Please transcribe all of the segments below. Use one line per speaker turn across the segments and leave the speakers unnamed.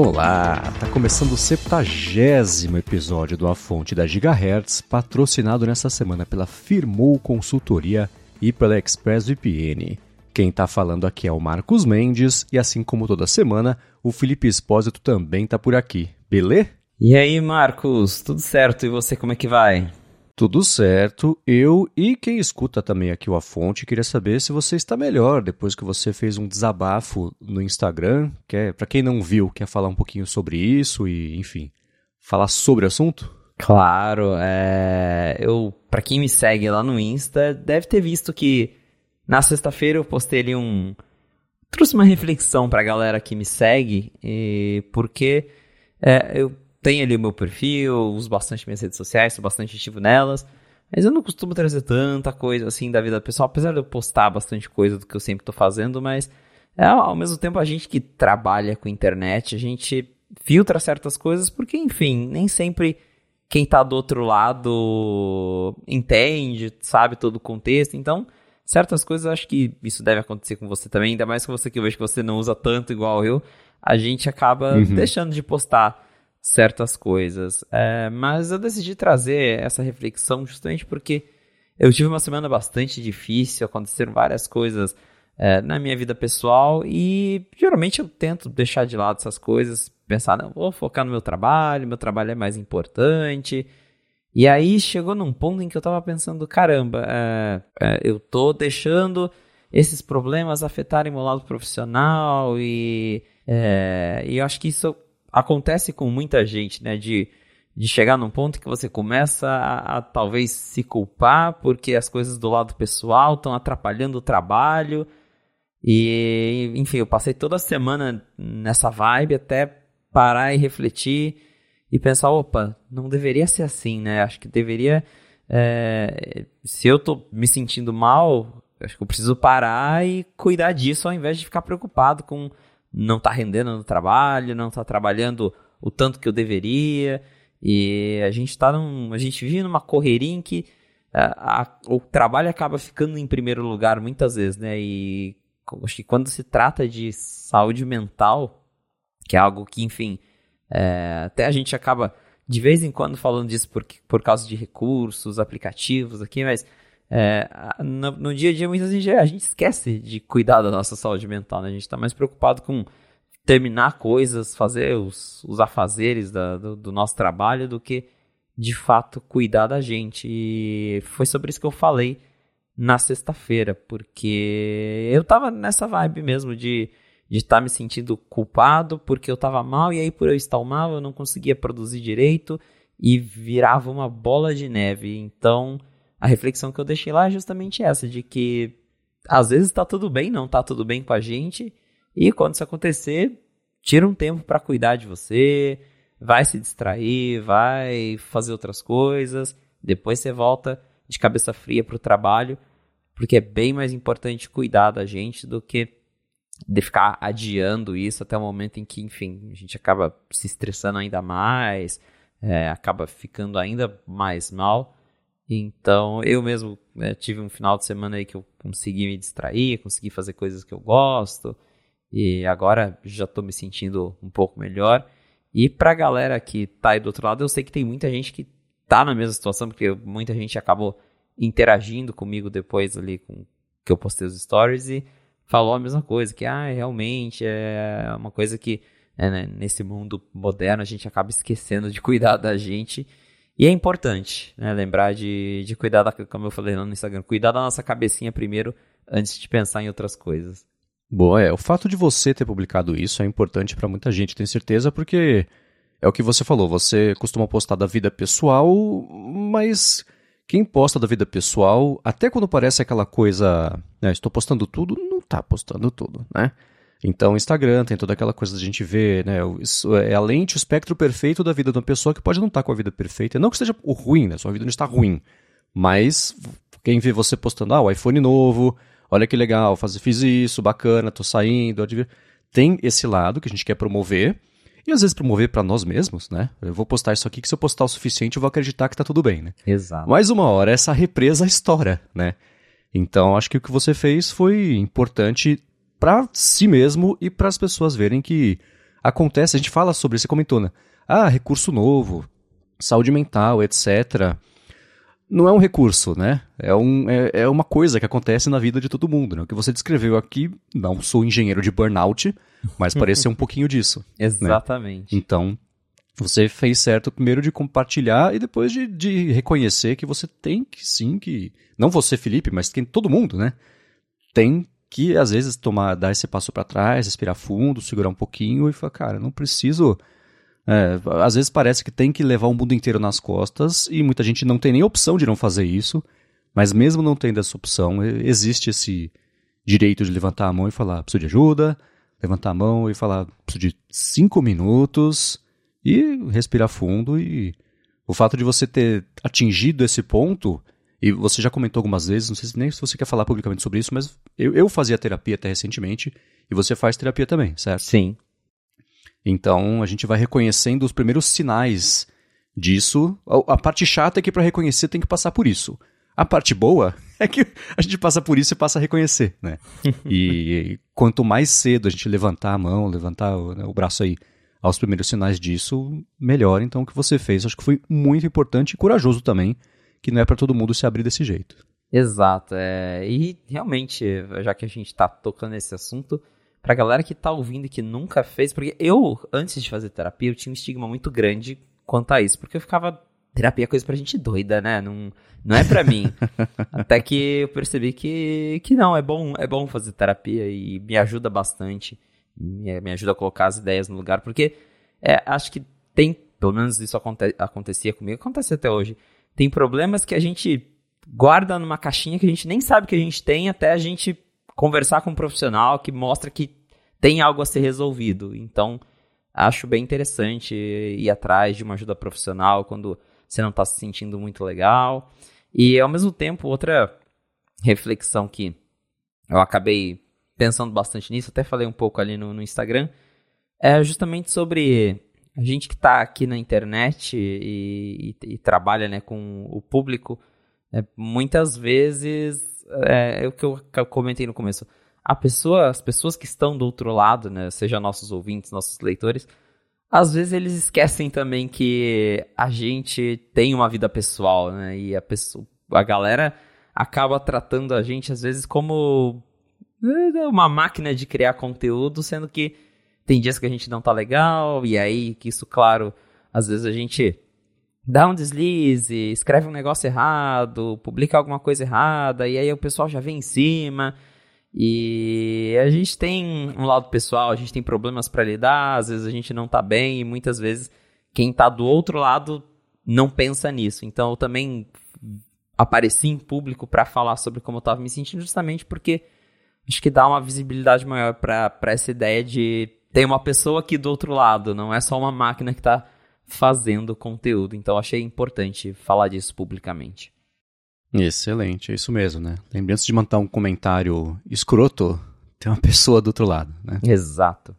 Olá, tá começando o 70 episódio do A Fonte da Gigahertz, patrocinado nessa semana pela Firmou Consultoria e pela ExpressVPN. Quem tá falando aqui é o Marcos Mendes e assim como toda semana, o Felipe Espósito também tá por aqui, beleza?
E aí, Marcos, tudo certo? E você, como é que vai?
Tudo certo. Eu e quem escuta também aqui o A Fonte queria saber se você está melhor depois que você fez um desabafo no Instagram. Quer, para quem não viu, quer falar um pouquinho sobre isso e, enfim, falar sobre o assunto?
Claro, é... eu, para quem me segue lá no Insta, deve ter visto que na sexta-feira eu postei ali um trouxe uma reflexão para a galera que me segue, e... porque é, eu tenho ali o meu perfil, uso bastante minhas redes sociais, sou bastante ativo nelas. Mas eu não costumo trazer tanta coisa assim da vida pessoal, apesar de eu postar bastante coisa do que eu sempre estou fazendo, mas é, ao mesmo tempo a gente que trabalha com internet, a gente filtra certas coisas, porque, enfim, nem sempre quem está do outro lado entende, sabe todo o contexto. Então, certas coisas eu acho que isso deve acontecer com você também, ainda mais com você que eu vejo que você não usa tanto igual eu, a gente acaba uhum. deixando de postar certas coisas. É, mas eu decidi trazer essa reflexão justamente porque eu tive uma semana bastante difícil, aconteceram várias coisas é, na minha vida pessoal e geralmente eu tento deixar de lado essas coisas, pensar, não, vou focar no meu trabalho, meu trabalho é mais importante. E aí chegou num ponto em que eu tava pensando, caramba, é, é, eu tô deixando esses problemas afetarem meu lado profissional e, é, e eu acho que isso acontece com muita gente, né? De, de chegar num ponto que você começa a, a talvez se culpar porque as coisas do lado pessoal estão atrapalhando o trabalho. E, enfim, eu passei toda a semana nessa vibe até parar e refletir e pensar: opa, não deveria ser assim, né? Acho que deveria. É, se eu tô me sentindo mal, acho que eu preciso parar e cuidar disso ao invés de ficar preocupado com não tá rendendo no trabalho, não tá trabalhando o tanto que eu deveria. E a gente tá num, a gente vive numa correria em que a, a, o trabalho acaba ficando em primeiro lugar muitas vezes, né? E acho que quando se trata de saúde mental, que é algo que, enfim, é, até a gente acaba de vez em quando falando disso por, por causa de recursos, aplicativos aqui, mas é, no, no, dia a dia, muitas vezes a gente esquece de cuidar da nossa saúde mental, né? A gente está mais preocupado com terminar coisas, fazer os, os afazeres da, do, do, nosso trabalho do que de fato cuidar da gente. E foi sobre isso que eu falei na sexta-feira, porque eu tava nessa vibe mesmo de estar tá me sentindo culpado porque eu estava mal e aí por eu estar mal eu não conseguia produzir direito e virava uma bola de neve. Então, a reflexão que eu deixei lá é justamente essa, de que às vezes tá tudo bem, não tá tudo bem com a gente, e quando isso acontecer, tira um tempo para cuidar de você, vai se distrair, vai fazer outras coisas, depois você volta de cabeça fria pro trabalho, porque é bem mais importante cuidar da gente do que de ficar adiando isso até o momento em que, enfim, a gente acaba se estressando ainda mais, é, acaba ficando ainda mais mal. Então, eu mesmo né, tive um final de semana aí que eu consegui me distrair, consegui fazer coisas que eu gosto. E agora já estou me sentindo um pouco melhor. E para a galera que tá aí do outro lado, eu sei que tem muita gente que tá na mesma situação, porque muita gente acabou interagindo comigo depois ali com que eu postei os stories e falou a mesma coisa, que ah, realmente é uma coisa que é, né, nesse mundo moderno a gente acaba esquecendo de cuidar da gente e é importante, né, lembrar de, de cuidar, da, como eu falei no Instagram, cuidar da nossa cabecinha primeiro antes de pensar em outras coisas.
Boa, é. O fato de você ter publicado isso é importante para muita gente, tenho certeza, porque é o que você falou, você costuma postar da vida pessoal, mas quem posta da vida pessoal, até quando parece aquela coisa, né, estou postando tudo, não está postando tudo, né? Então, o Instagram tem toda aquela coisa de a gente ver, né? Isso é a lente, o espectro perfeito da vida de uma pessoa que pode não estar tá com a vida perfeita. Não que seja o ruim, né? Sua vida não está ruim. Mas quem vê você postando, ah, o iPhone novo, olha que legal, faz, fiz isso, bacana, tô saindo. Tem esse lado que a gente quer promover. E às vezes promover para nós mesmos, né? Eu vou postar isso aqui que se eu postar o suficiente eu vou acreditar que tá tudo bem, né?
Exato.
Mais uma hora essa represa estoura, né? Então acho que o que você fez foi importante para si mesmo e para as pessoas verem que acontece, a gente fala sobre, você comentou, né? Ah, recurso novo, saúde mental, etc. Não é um recurso, né? É, um, é, é uma coisa que acontece na vida de todo mundo. Né? O que você descreveu aqui, não sou engenheiro de burnout, mas parece ser um pouquinho disso.
Né? Exatamente.
Né? Então, você fez certo primeiro de compartilhar e depois de, de reconhecer que você tem que sim que. Não você, Felipe, mas tem todo mundo, né? Tem que, às vezes, tomar, dar esse passo para trás, respirar fundo, segurar um pouquinho e falar, cara, não preciso. É, às vezes parece que tem que levar o mundo inteiro nas costas e muita gente não tem nem opção de não fazer isso, mas mesmo não tendo essa opção, existe esse direito de levantar a mão e falar, preciso de ajuda, levantar a mão e falar, preciso de cinco minutos e respirar fundo e o fato de você ter atingido esse ponto e você já comentou algumas vezes, não sei nem se você quer falar publicamente sobre isso, mas eu, eu fazia terapia até recentemente e você faz terapia também, certo?
Sim.
Então a gente vai reconhecendo os primeiros sinais disso. A, a parte chata é que para reconhecer tem que passar por isso. A parte boa é que a gente passa por isso e passa a reconhecer, né? e quanto mais cedo a gente levantar a mão, levantar o, né, o braço aí aos primeiros sinais disso, melhor. Então o que você fez, acho que foi muito importante e corajoso também que não é para todo mundo se abrir desse jeito.
Exato, é, e realmente, já que a gente está tocando nesse assunto, pra galera que tá ouvindo e que nunca fez, porque eu, antes de fazer terapia, eu tinha um estigma muito grande quanto a isso, porque eu ficava, terapia é coisa pra gente doida, né, não, não é pra mim. Até que eu percebi que, que não, é bom, é bom fazer terapia e me ajuda bastante, me, me ajuda a colocar as ideias no lugar, porque é, acho que tem, pelo menos isso aconte, acontecia comigo, acontece até hoje, tem problemas que a gente guarda numa caixinha que a gente nem sabe que a gente tem até a gente conversar com um profissional que mostra que tem algo a ser resolvido. Então, acho bem interessante ir atrás de uma ajuda profissional quando você não está se sentindo muito legal. E, ao mesmo tempo, outra reflexão que eu acabei pensando bastante nisso, até falei um pouco ali no, no Instagram, é justamente sobre a gente que está aqui na internet e, e, e, trabalha né, com o público, é, muitas vezes, é, é o que eu comentei no começo, a pessoa, as pessoas que estão do outro lado, né, seja nossos ouvintes, nossos leitores, às vezes eles esquecem também que a gente tem uma vida pessoal, né, e a, pessoa, a galera acaba tratando a gente às vezes como é, uma máquina de criar conteúdo, sendo que tem dias que a gente não tá legal, e aí que isso, claro, às vezes a gente dá um deslize, escreve um negócio errado, publica alguma coisa errada, e aí o pessoal já vem em cima. E a gente tem um lado pessoal, a gente tem problemas para lidar, às vezes a gente não tá bem, e muitas vezes quem tá do outro lado não pensa nisso. Então eu também apareci em público para falar sobre como eu tava me sentindo, justamente porque acho que dá uma visibilidade maior para essa ideia de tem uma pessoa aqui do outro lado, não é só uma máquina que está fazendo conteúdo. Então achei importante falar disso publicamente.
Excelente, é isso mesmo, né? Lembre-se de mandar um comentário escroto, tem uma pessoa do outro lado, né?
Exato.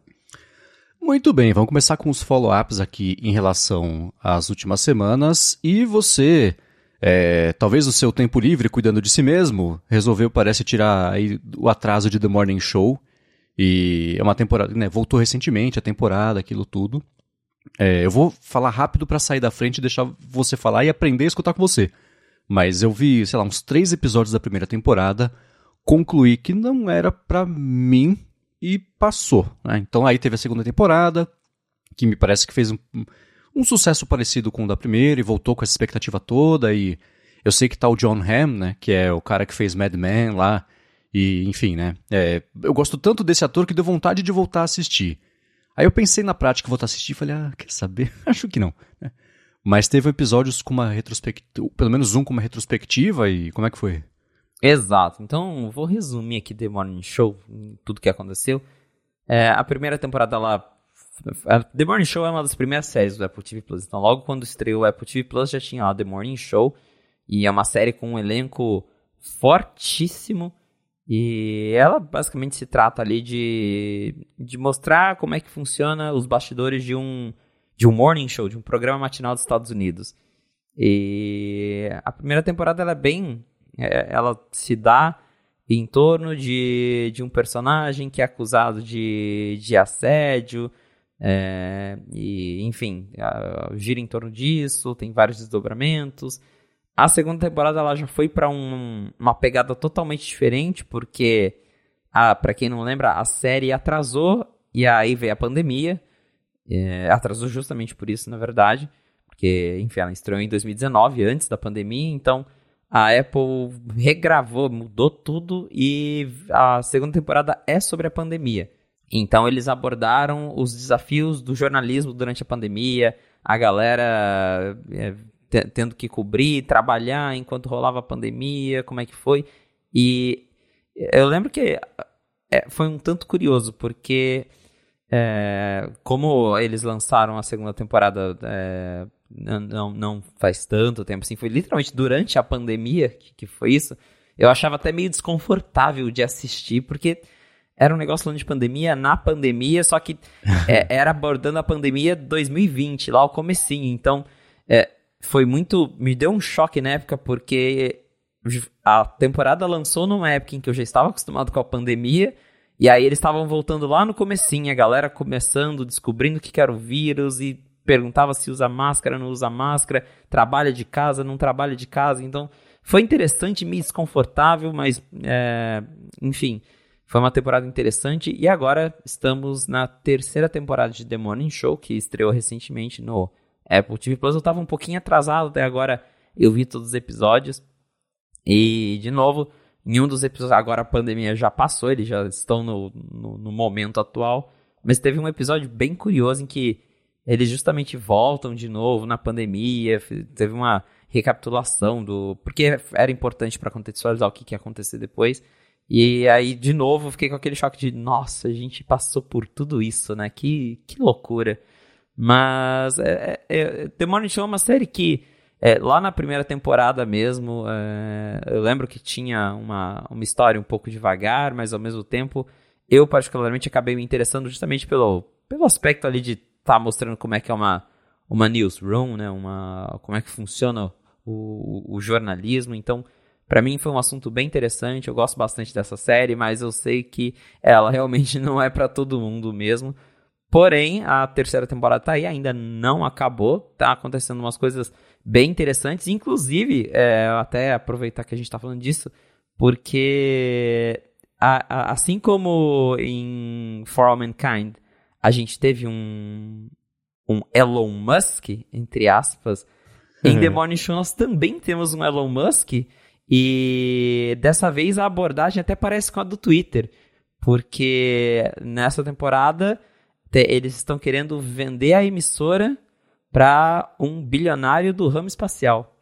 Muito bem, vamos começar com os follow-ups aqui em relação às últimas semanas. E você, é, talvez o seu tempo livre, cuidando de si mesmo, resolveu, parece, tirar aí o atraso de The Morning Show e é uma temporada, né? Voltou recentemente a temporada, aquilo tudo. É, eu vou falar rápido para sair da frente e deixar você falar e aprender a escutar com você. Mas eu vi, sei lá, uns três episódios da primeira temporada, concluí que não era para mim e passou. Né? Então aí teve a segunda temporada, que me parece que fez um, um sucesso parecido com o da primeira e voltou com essa expectativa toda. E eu sei que tá o John Hamm, né? Que é o cara que fez Mad Men lá. E, enfim, né? É, eu gosto tanto desse ator que deu vontade de voltar a assistir. Aí eu pensei na prática voltar a assistir e falei, ah, quer saber? Acho que não. Né? Mas teve episódios com uma retrospectiva, pelo menos um com uma retrospectiva e como é que foi?
Exato. Então, vou resumir aqui The Morning Show, tudo que aconteceu. É, a primeira temporada lá. The Morning Show é uma das primeiras séries do Apple TV Plus. Então, logo quando estreou o Apple TV Plus, já tinha lá The Morning Show. E é uma série com um elenco fortíssimo. E ela basicamente se trata ali de, de mostrar como é que funciona os bastidores de um, de um morning show, de um programa matinal dos Estados Unidos. E a primeira temporada ela é bem. É, ela se dá em torno de, de um personagem que é acusado de, de assédio É, e, enfim, gira em torno disso, tem vários desdobramentos. A segunda temporada ela já foi para um, uma pegada totalmente diferente, porque, para quem não lembra, a série atrasou e aí veio a pandemia. É, atrasou justamente por isso, na verdade, porque, enfim, ela estreou em 2019, antes da pandemia, então a Apple regravou, mudou tudo e a segunda temporada é sobre a pandemia. Então eles abordaram os desafios do jornalismo durante a pandemia, a galera é, tendo que cobrir, trabalhar enquanto rolava a pandemia, como é que foi. E eu lembro que é, foi um tanto curioso, porque é, como eles lançaram a segunda temporada é, não, não faz tanto tempo assim, foi literalmente durante a pandemia que, que foi isso, eu achava até meio desconfortável de assistir, porque era um negócio falando de pandemia na pandemia, só que é, era abordando a pandemia 2020, lá o comecinho. Então, foi muito. Me deu um choque na época, porque a temporada lançou numa época em que eu já estava acostumado com a pandemia. E aí eles estavam voltando lá no comecinho, a galera começando, descobrindo o que era o vírus e perguntava se usa máscara, não usa máscara, trabalha de casa, não trabalha de casa. Então, foi interessante, meio desconfortável, mas, é, enfim, foi uma temporada interessante e agora estamos na terceira temporada de The Morning Show, que estreou recentemente no Apple TV Plus. Eu estava um pouquinho atrasado até agora, eu vi todos os episódios. E, de novo, em um dos episódios, agora a pandemia já passou, eles já estão no, no, no momento atual. Mas teve um episódio bem curioso em que eles justamente voltam de novo na pandemia. Teve uma recapitulação do. Porque era importante para contextualizar o que, que ia acontecer depois. E aí, de novo, fiquei com aquele choque de, nossa, a gente passou por tudo isso, né? Que, que loucura. Mas é, é, é The Morning Show é uma série que, é, lá na primeira temporada mesmo, é, eu lembro que tinha uma, uma história um pouco devagar, mas ao mesmo tempo, eu particularmente acabei me interessando justamente pelo, pelo aspecto ali de estar tá mostrando como é que é uma, uma newsroom, né? Uma, como é que funciona o, o jornalismo. Então, para mim foi um assunto bem interessante, eu gosto bastante dessa série, mas eu sei que ela realmente não é para todo mundo mesmo. Porém, a terceira temporada tá aí, ainda não acabou, tá acontecendo umas coisas bem interessantes, inclusive, é, até aproveitar que a gente tá falando disso, porque a, a, assim como em For All Mankind a gente teve um, um Elon Musk, entre aspas, em The Morning Show nós também temos um Elon Musk. E dessa vez a abordagem até parece com a do Twitter, porque nessa temporada eles estão querendo vender a emissora para um bilionário do ramo espacial.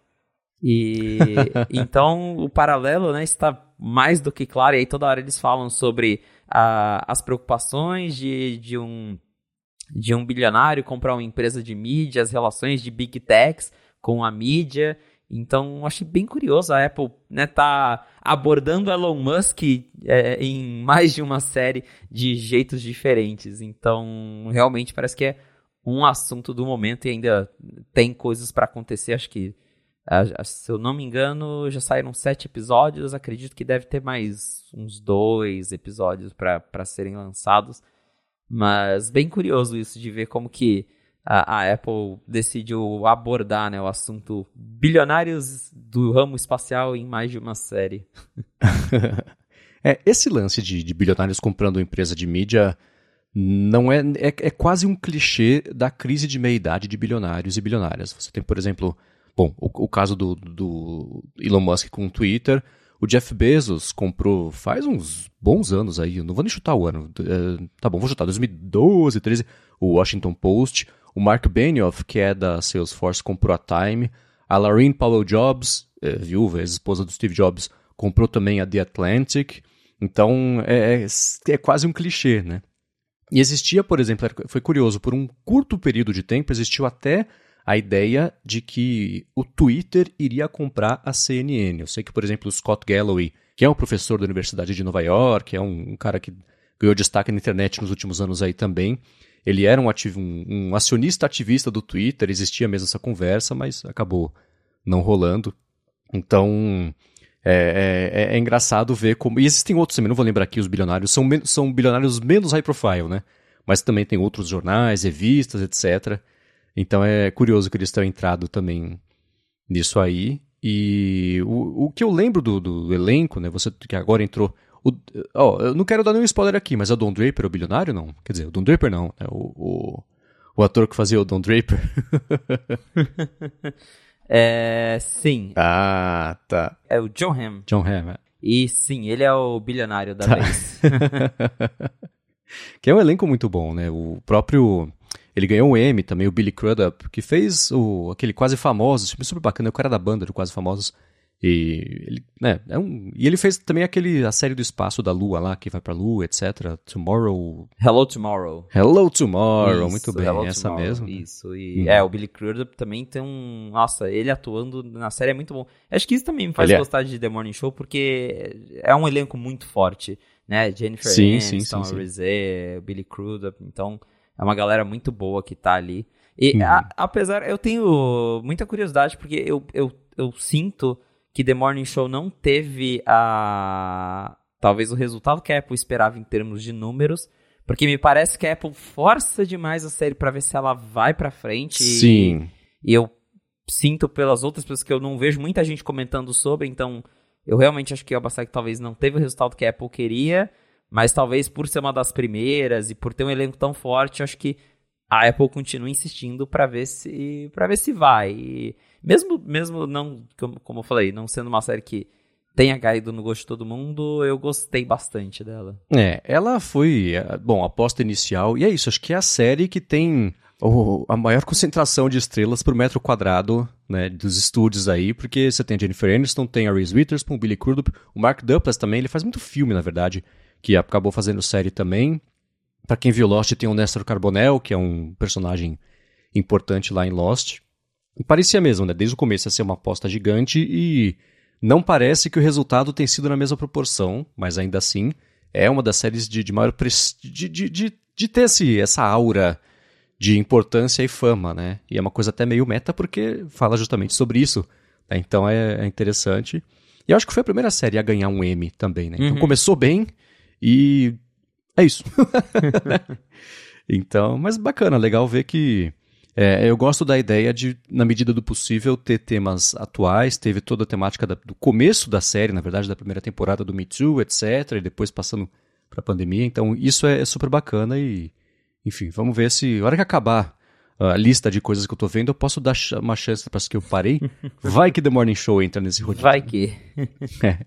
E então o paralelo né, está mais do que claro, e aí toda hora eles falam sobre a, as preocupações de, de, um, de um bilionário comprar uma empresa de mídia, as relações de big techs com a mídia, então, achei bem curioso a Apple né, tá abordando Elon Musk é, em mais de uma série de jeitos diferentes. Então, realmente parece que é um assunto do momento e ainda tem coisas para acontecer. Acho que, se eu não me engano, já saíram sete episódios. Acredito que deve ter mais uns dois episódios para serem lançados. Mas bem curioso isso de ver como que a, a, Apple decidiu abordar né, o assunto bilionários do ramo espacial em mais de uma série.
é, esse lance de, de, bilionários comprando empresa de mídia não é, é, é quase um clichê da crise de meia-idade de bilionários e bilionárias. Você tem, por exemplo, bom, o, o caso do, do Elon Musk com o Twitter, o Jeff Bezos comprou faz uns bons anos aí, não vou nem chutar o ano, é, tá bom, vou chutar, 2012, 13, o Washington Post. O Mark Benioff, que é da Salesforce, comprou a Time. A Laureen Powell Jobs, é, viúva, ex-esposa do Steve Jobs, comprou também a The Atlantic. Então é, é, é quase um clichê, né? E existia, por exemplo, foi curioso, por um curto período de tempo existiu até a ideia de que o Twitter iria comprar a CNN. Eu sei que, por exemplo, o Scott Galloway, que é um professor da Universidade de Nova York, é um, um cara que ganhou destaque na internet nos últimos anos aí também, ele era um, ativo, um, um acionista ativista do Twitter, existia mesmo essa conversa, mas acabou não rolando. Então, é, é, é, engraçado ver como. E existem outros também, não vou lembrar aqui os bilionários, são, são bilionários menos high profile, né? mas também tem outros jornais, revistas, etc. Então é curioso que eles tenham entrado também nisso aí. E o, o que eu lembro do, do elenco, né? Você que agora entrou. O, oh, eu não quero dar nenhum spoiler aqui, mas é o Don Draper, o bilionário, não? Quer dizer, o Don Draper não, né? O, o, o ator que fazia o Don Draper.
é. Sim.
Ah, tá.
É o John Hamm.
John Hamm, é.
E sim, ele é o bilionário da
Tá.
vez.
que é um elenco muito bom, né? O próprio. Ele ganhou o Emmy também, o Billy Crudup, que fez o, aquele Quase Famosos, filme super bacana, é o cara da banda do Quase Famosos. E ele, né, é um, e ele fez também aquele, a série do espaço da Lua lá, que vai pra Lua, etc. Tomorrow.
Hello Tomorrow.
Hello Tomorrow,
Isso,
muito bem,
Hello
essa
Tomorrow,
mesmo.
Isso, e
Hum.
é, o Billy Crudup também tem um. Nossa, ele atuando na série é muito bom. Acho que isso também me faz
Ele é.
gostar de The Morning Show, porque é um elenco muito forte, né? Jennifer
Sim,
Aniston,
sim, sim.
Rizé, Billy Crudup, então é uma galera muito boa que tá ali. E
Hum.
a- apesar, eu tenho muita curiosidade, porque eu, eu, eu sinto que The Morning Show não teve a. Talvez o resultado que a Apple esperava em termos de números. Porque me parece que a Apple força demais a série pra ver se ela vai pra frente. e-
Sim.
E eu sinto pelas outras pessoas que eu não vejo muita gente comentando sobre, então eu realmente acho que a Obasaki talvez não teve o resultado que a Apple queria, mas talvez por ser uma das primeiras e por ter um elenco tão forte, acho que a Apple continua insistindo pra ver se para ver se vai. E mesmo mesmo não como, eu falei, não sendo uma série que tenha caído no gosto de todo mundo, eu gostei bastante dela.
É, ela foi, eh, bom, aposta inicial, e é isso, acho que é a série que tem a maior concentração de estrelas por metro quadrado, né, dos estúdios aí, porque você tem a Jennifer Aniston, tem a Reese Witherspoon, o Billy Crudup, o Mark Duplass também, ele faz muito filme, na verdade, que acabou fazendo série também. Pra quem viu Lost, tem o Nestor Carbonell, que é um personagem importante lá em Lost. E parecia mesmo, né, desde o começo ia ser uma aposta gigante e não parece que o resultado tem sido na mesma proporção, mas ainda assim é uma das séries de, de maior prestígio, de, de, de, ter esse, essa aura de importância e fama, né? E é uma coisa até meio meta porque fala justamente sobre isso. né? Então é, é interessante. E eu acho que foi a primeira série a ganhar um Emmy também, né? Então
Uhum.
começou bem e é isso. então, mas bacana, legal ver que é, eu gosto da ideia de, na medida do possível, ter temas atuais. Teve toda a temática da- do começo da série, na verdade, da primeira temporada do Me Too, etc. E depois passando pra pandemia. Então, isso é, é super bacana e, enfim, vamos ver se, na hora que acabar a lista de coisas que eu tô vendo, eu posso dar uma chance para as que eu parei. Vai que The Morning Show entra nesse rodízio.
Vai que.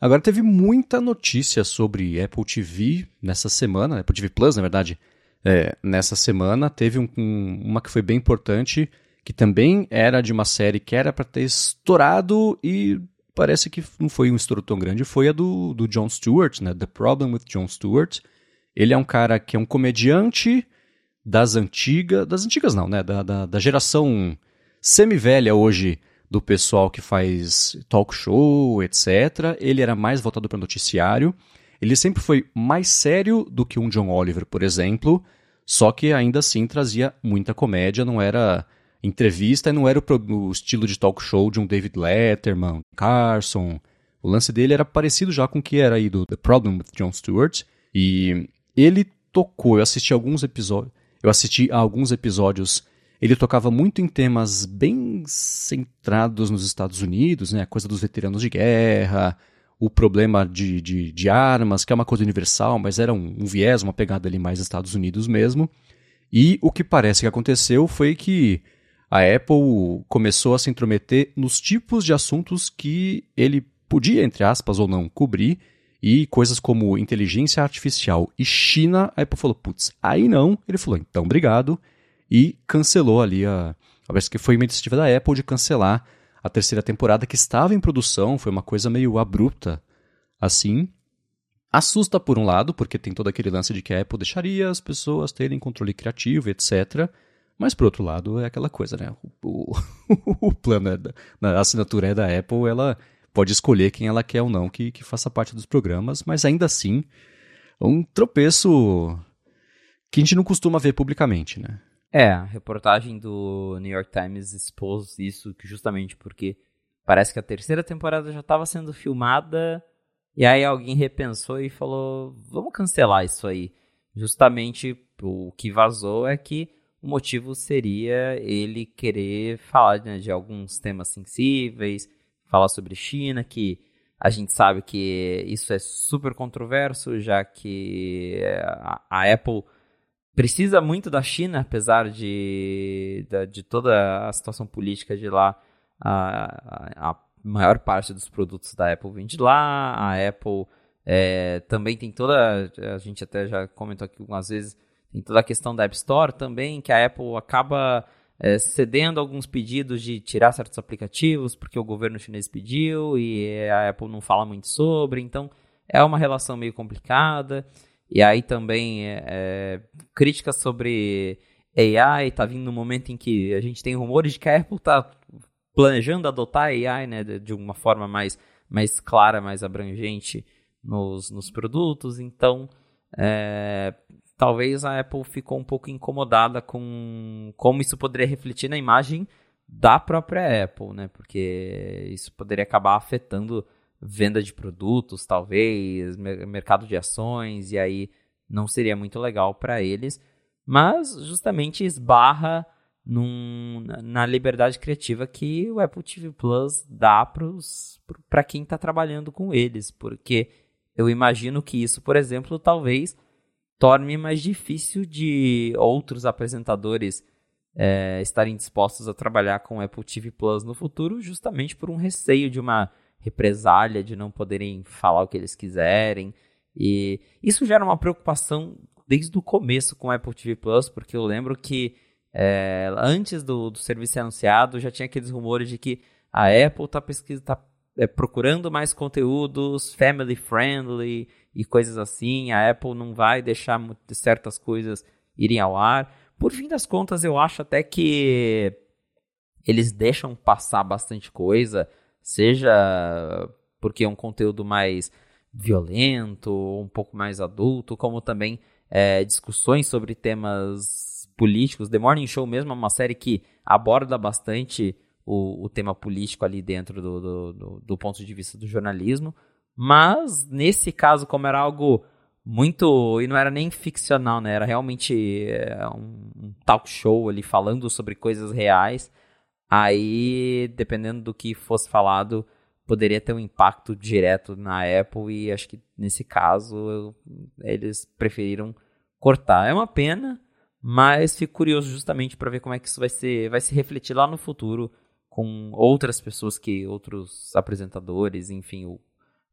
Agora teve muita notícia sobre Apple TV nessa semana, Apple TV Plus, na verdade, é, nessa semana. Teve um- um- uma que foi bem importante, que também era de uma série que era para ter estourado e parece que não foi um estouro tão grande. Foi a do, do Jon Stewart, né? The Problem with Jon Stewart. Ele é um cara que é um comediante das antigas, das antigas não, né? Da, da, da geração semi-velha hoje do pessoal que faz talk show, etc. Ele era mais voltado para noticiário. Ele sempre foi mais sério do que um John Oliver, por exemplo, só que ainda assim trazia muita comédia, não era entrevista não era o estilo de talk show de um David Letterman, Carson. O lance dele era parecido já com o que era aí do The Problem with Jon Stewart. E ele tocou, eu assisti alguns episódios, eu assisti a alguns episódios ele tocava muito em temas bem centrados nos Estados Unidos, né? A coisa dos veteranos de guerra, o problema de, de, de armas, que é uma coisa universal, mas era um, um viés, uma pegada ali mais Estados Unidos mesmo. E o que parece que aconteceu foi que a Apple começou a se intrometer nos tipos de assuntos que ele podia, entre aspas, ou não, cobrir. E coisas como inteligência artificial e China, a Apple falou, putz, aí não. Ele falou, então obrigado e cancelou ali a. Parece que foi uma iniciativa da Apple de cancelar a terceira temporada que estava em produção, foi uma coisa meio abrupta assim. Assusta por um lado, porque tem todo aquele lance de que a Apple deixaria as pessoas terem controle criativo, etc. Mas por outro lado, é aquela coisa, né? O, o, o plano, é da, na assinatura é da Apple, ela pode escolher quem ela quer ou não que, que faça parte dos programas, mas ainda assim, um tropeço que a gente não costuma ver publicamente, né?
É, a reportagem do New York Times expôs isso justamente porque parece que a terceira temporada já estava sendo filmada e aí alguém repensou e falou: vamos cancelar isso aí. Justamente o que vazou é que o motivo seria ele querer falar né, de alguns temas sensíveis, falar sobre China, que a gente sabe que isso é super controverso, já que a, a Apple precisa muito da China, apesar de, de, de toda a situação política de lá. A, a, maior parte dos produtos da Apple vem de lá. A Apple é, também tem toda. A gente até já comentou aqui algumas vezes. Tem toda a questão da App Store também, que a Apple acaba é, cedendo alguns pedidos de tirar certos aplicativos, porque o governo chinês pediu e a Apple não fala muito sobre. Então é uma relação meio complicada. E aí também é, é, críticas sobre AI, tá vindo no momento em que a gente tem rumores de que a Apple tá planejando adotar AI, né, de, de uma forma mais, mais clara, mais abrangente nos, nos produtos. Então, é, talvez a Apple ficou um pouco incomodada com como isso poderia refletir na imagem da própria Apple, né? Porque isso poderia acabar afetando venda de produtos, talvez, mercado de ações, e aí não seria muito legal para eles, mas justamente esbarra num, na liberdade criativa que o Apple TV Plus dá para quem está trabalhando com eles, porque eu imagino que isso, por exemplo, talvez torne mais difícil de outros apresentadores é, estarem dispostos a trabalhar com o Apple TV Plus no futuro, justamente por um receio de uma represália, de não poderem falar o que eles quiserem. E isso gera uma preocupação desde o começo com o Apple TV Plus, porque eu lembro que é, antes do, do serviço ser anunciado já tinha aqueles rumores de que a Apple está. Tá é, procurando mais conteúdos family friendly e coisas assim. A Apple não vai deixar certas coisas irem ao ar. Por fim das contas, eu acho até que eles deixam passar bastante coisa, seja porque é um conteúdo mais violento, um pouco mais adulto, como também é, discussões sobre temas políticos. The Morning Show mesmo é uma série que aborda bastante o, o tema político ali dentro do, do, do, do ponto de vista do jornalismo. Mas, nesse caso, como era algo muito. E não era nem ficcional, né? Era realmente é, um, um, talk show ali falando sobre coisas reais. Aí, dependendo do que fosse falado, poderia ter um impacto direto na Apple. E acho que nesse caso eu, eles preferiram cortar. É uma pena, mas fico curioso justamente para ver como é que isso vai, ser, vai se refletir lá no futuro com outras pessoas que outros apresentadores, enfim, o,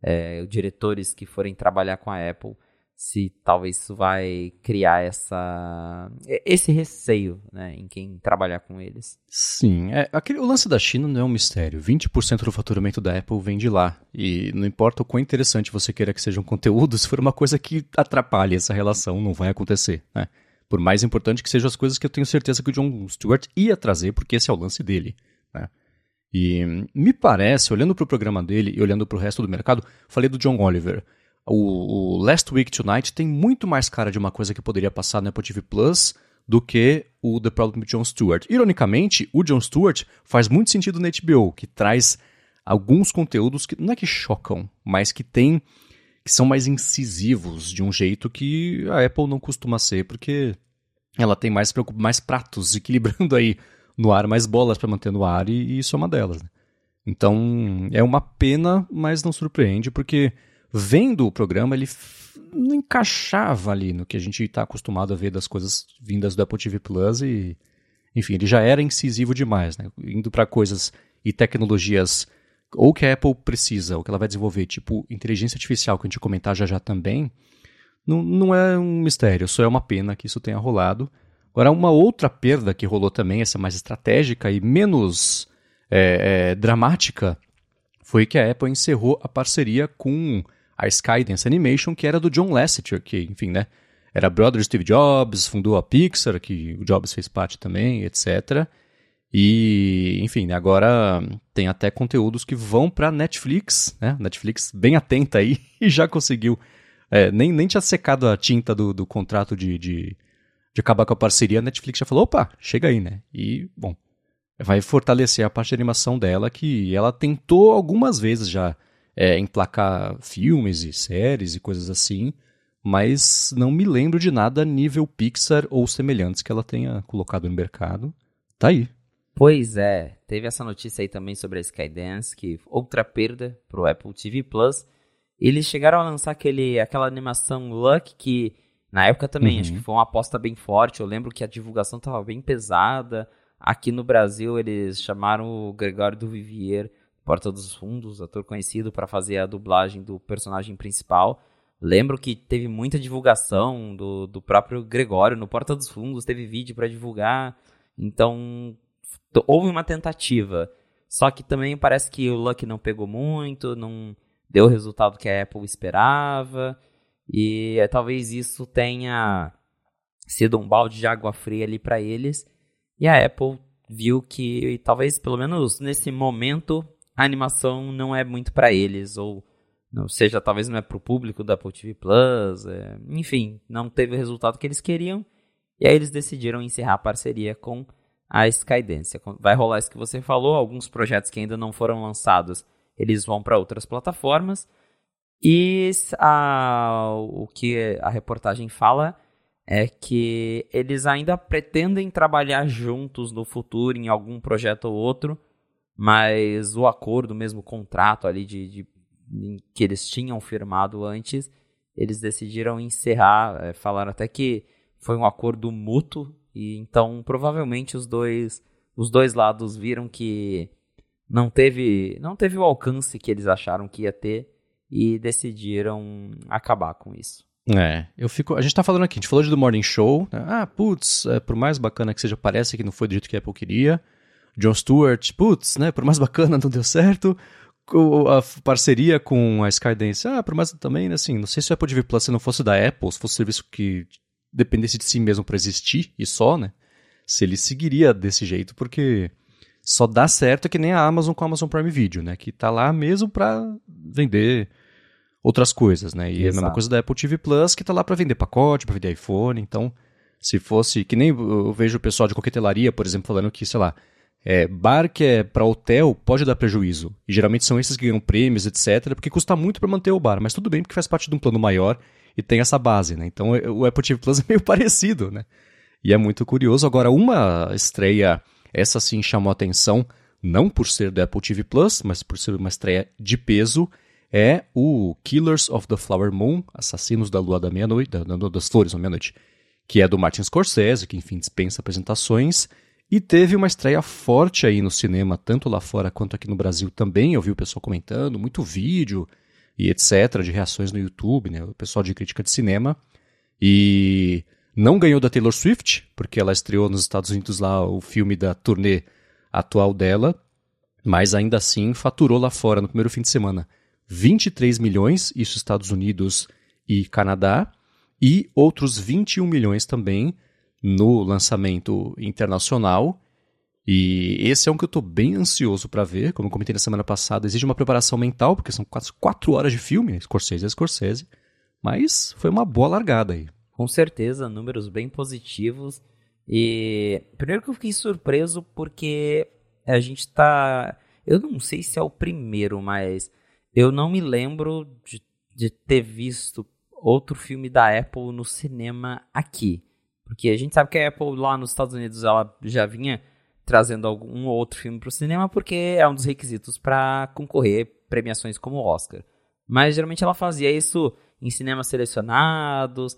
é, diretores que forem trabalhar com a Apple, se talvez isso vai criar essa esse receio né, em quem trabalhar com eles.
Sim, é, aquele, o lance da China não é um mistério. 20% do faturamento da Apple vem de lá. E não importa o quão interessante você queira que seja um conteúdo, se for uma coisa que atrapalhe essa relação, não vai acontecer. Né? Por mais importante que sejam as coisas que eu tenho certeza que o John Stewart ia trazer, porque esse é o lance dele. Né? E me parece, olhando para o programa dele e olhando para o resto do mercado, falei do John Oliver. O, o, Last Week Tonight tem muito mais cara de uma coisa que poderia passar no Apple TV Plus do que o The Problem with John Stewart. Ironicamente, o John Stewart faz muito sentido na HBO, que traz alguns conteúdos que não é que chocam, mas que tem que são mais incisivos de um jeito que a Apple não costuma ser, porque ela tem mais, mais pratos equilibrando aí no ar, mais bolas para manter no ar, e, e, isso é uma delas. Né? Então, é uma pena, mas não surpreende, porque vendo o programa, ele não encaixava ali no que a gente está acostumado a ver das coisas vindas do Apple TV Plus e, enfim, ele já era incisivo demais, né? Indo para coisas e tecnologias ou que a Apple precisa, ou que ela vai desenvolver, tipo inteligência artificial, que a gente comentar já já também, não, não é um mistério, só é uma pena que isso tenha rolado. Agora, uma outra perda que rolou também, essa mais estratégica e menos é, é, dramática, foi que a Apple encerrou a parceria com a Skydance Animation, que era do John Lasseter, que, enfim, né, era brother de Steve Jobs, fundou a Pixar, que o Jobs fez parte também, etc. E, enfim, agora tem até conteúdos que vão para Netflix, né? Netflix bem atenta aí e já conseguiu. É, nem, nem tinha secado a tinta do, do contrato de, de de acabar com a parceria, a Netflix já falou, opa, chega aí, né? E, bom, vai fortalecer a parte de animação dela, que ela tentou algumas vezes já é, emplacar filmes e séries e coisas assim, mas não me lembro de nada nível Pixar ou semelhantes que ela tenha colocado no mercado. Tá aí.
Pois é, teve essa notícia aí também sobre a Skydance, que outra perda pro Apple TV Plus. Eles chegaram a lançar aquele, aquela animação Luck que na época também, uhum. acho que foi uma aposta bem forte. Eu lembro que a divulgação estava bem pesada. Aqui no Brasil eles chamaram o Gregório do Vivier, Porta dos Fundos, ator conhecido, para fazer a dublagem do personagem principal. Lembro que teve muita divulgação do, do próprio Gregório no Porta dos Fundos, teve vídeo para divulgar. Então, houve uma tentativa. Só que também parece que o Luck não pegou muito, não deu o resultado que a Apple esperava. E é, talvez isso tenha sido um balde de água fria ali para eles. E a Apple viu que talvez, pelo menos nesse momento, a animação não é muito para eles. Ou não seja, talvez não é para o público da Apple TV Plus. É, enfim, não teve o resultado que eles queriam. E aí eles decidiram encerrar a parceria com a Skydance. Vai rolar isso que você falou, alguns projetos que ainda não foram lançados, eles vão para outras plataformas. E a, o que a reportagem fala é que eles ainda pretendem trabalhar juntos no futuro em algum projeto ou outro, mas o acordo, mesmo o contrato ali de, de, que eles tinham firmado antes, eles decidiram encerrar. É, falaram até que foi um acordo mútuo e então provavelmente os dois os dois lados viram que não teve não teve o alcance que eles acharam que ia ter e decidiram acabar com isso.
É, eu fico. A gente tá falando aqui, a gente falou de The Morning Show. Né? Ah, putz, é, por mais bacana que seja, parece que não foi do jeito que a Apple queria. John Stewart, putz, né? Por mais bacana, não deu certo. A parceria com a Skydance, ah, por mais também, assim, não sei se o Apple TV Plus se não fosse da Apple, se fosse um serviço que dependesse de si mesmo para existir e só, né? Se ele seguiria desse jeito, porque só dá certo que nem a Amazon com a Amazon Prime Video, né? Que tá lá mesmo para vender outras coisas, né? E Exato. é a mesma coisa da Apple TV Plus, que tá lá para vender pacote, para vender iPhone. Então, se fosse que nem eu vejo o pessoal de coquetelaria, por exemplo, falando que, sei lá, é, bar que é para hotel pode dar prejuízo. E geralmente são esses que ganham prêmios, etc, porque custa muito para manter o bar, mas tudo bem porque faz parte de um plano maior e tem essa base, né? Então o Apple TV Plus é meio parecido, né? E é muito curioso. Agora, uma estreia, essa sim chamou atenção, não por ser do Apple TV Plus, mas por ser uma estreia de peso, é o Killers of the Flower Moon, Assassinos da Lua da Meia-Noite, da, das Flores da Meia-Noite, que é do Martin Scorsese, que enfim dispensa apresentações, e teve uma estreia forte aí no cinema, tanto lá fora quanto aqui no Brasil também, eu vi o pessoal comentando, muito vídeo, e etc., de reações no YouTube, né? O pessoal de crítica de cinema. E não ganhou da Taylor Swift, porque ela estreou nos Estados Unidos lá o filme da turnê atual dela, mas ainda assim faturou lá fora no primeiro fim de semana 23 milhões, isso Estados Unidos e Canadá, e outros 21 milhões também no lançamento internacional. E esse é um que eu estou bem ansioso para ver. Como eu comentei na semana passada, exige uma preparação mental, porque são quase quatro horas de filme, Scorsese é Scorsese. Mas foi uma boa largada aí.
Com certeza, números bem positivos. E primeiro que eu fiquei surpreso porque a gente tá. Eu não sei se é o primeiro, mas eu não me lembro de, de ter visto outro filme da Apple no cinema aqui. Porque a gente sabe que a Apple lá nos Estados Unidos ela já vinha trazendo algum ou outro filme para o cinema, porque é um dos requisitos para concorrer premiações como o Oscar. Mas geralmente ela fazia isso em cinemas selecionados,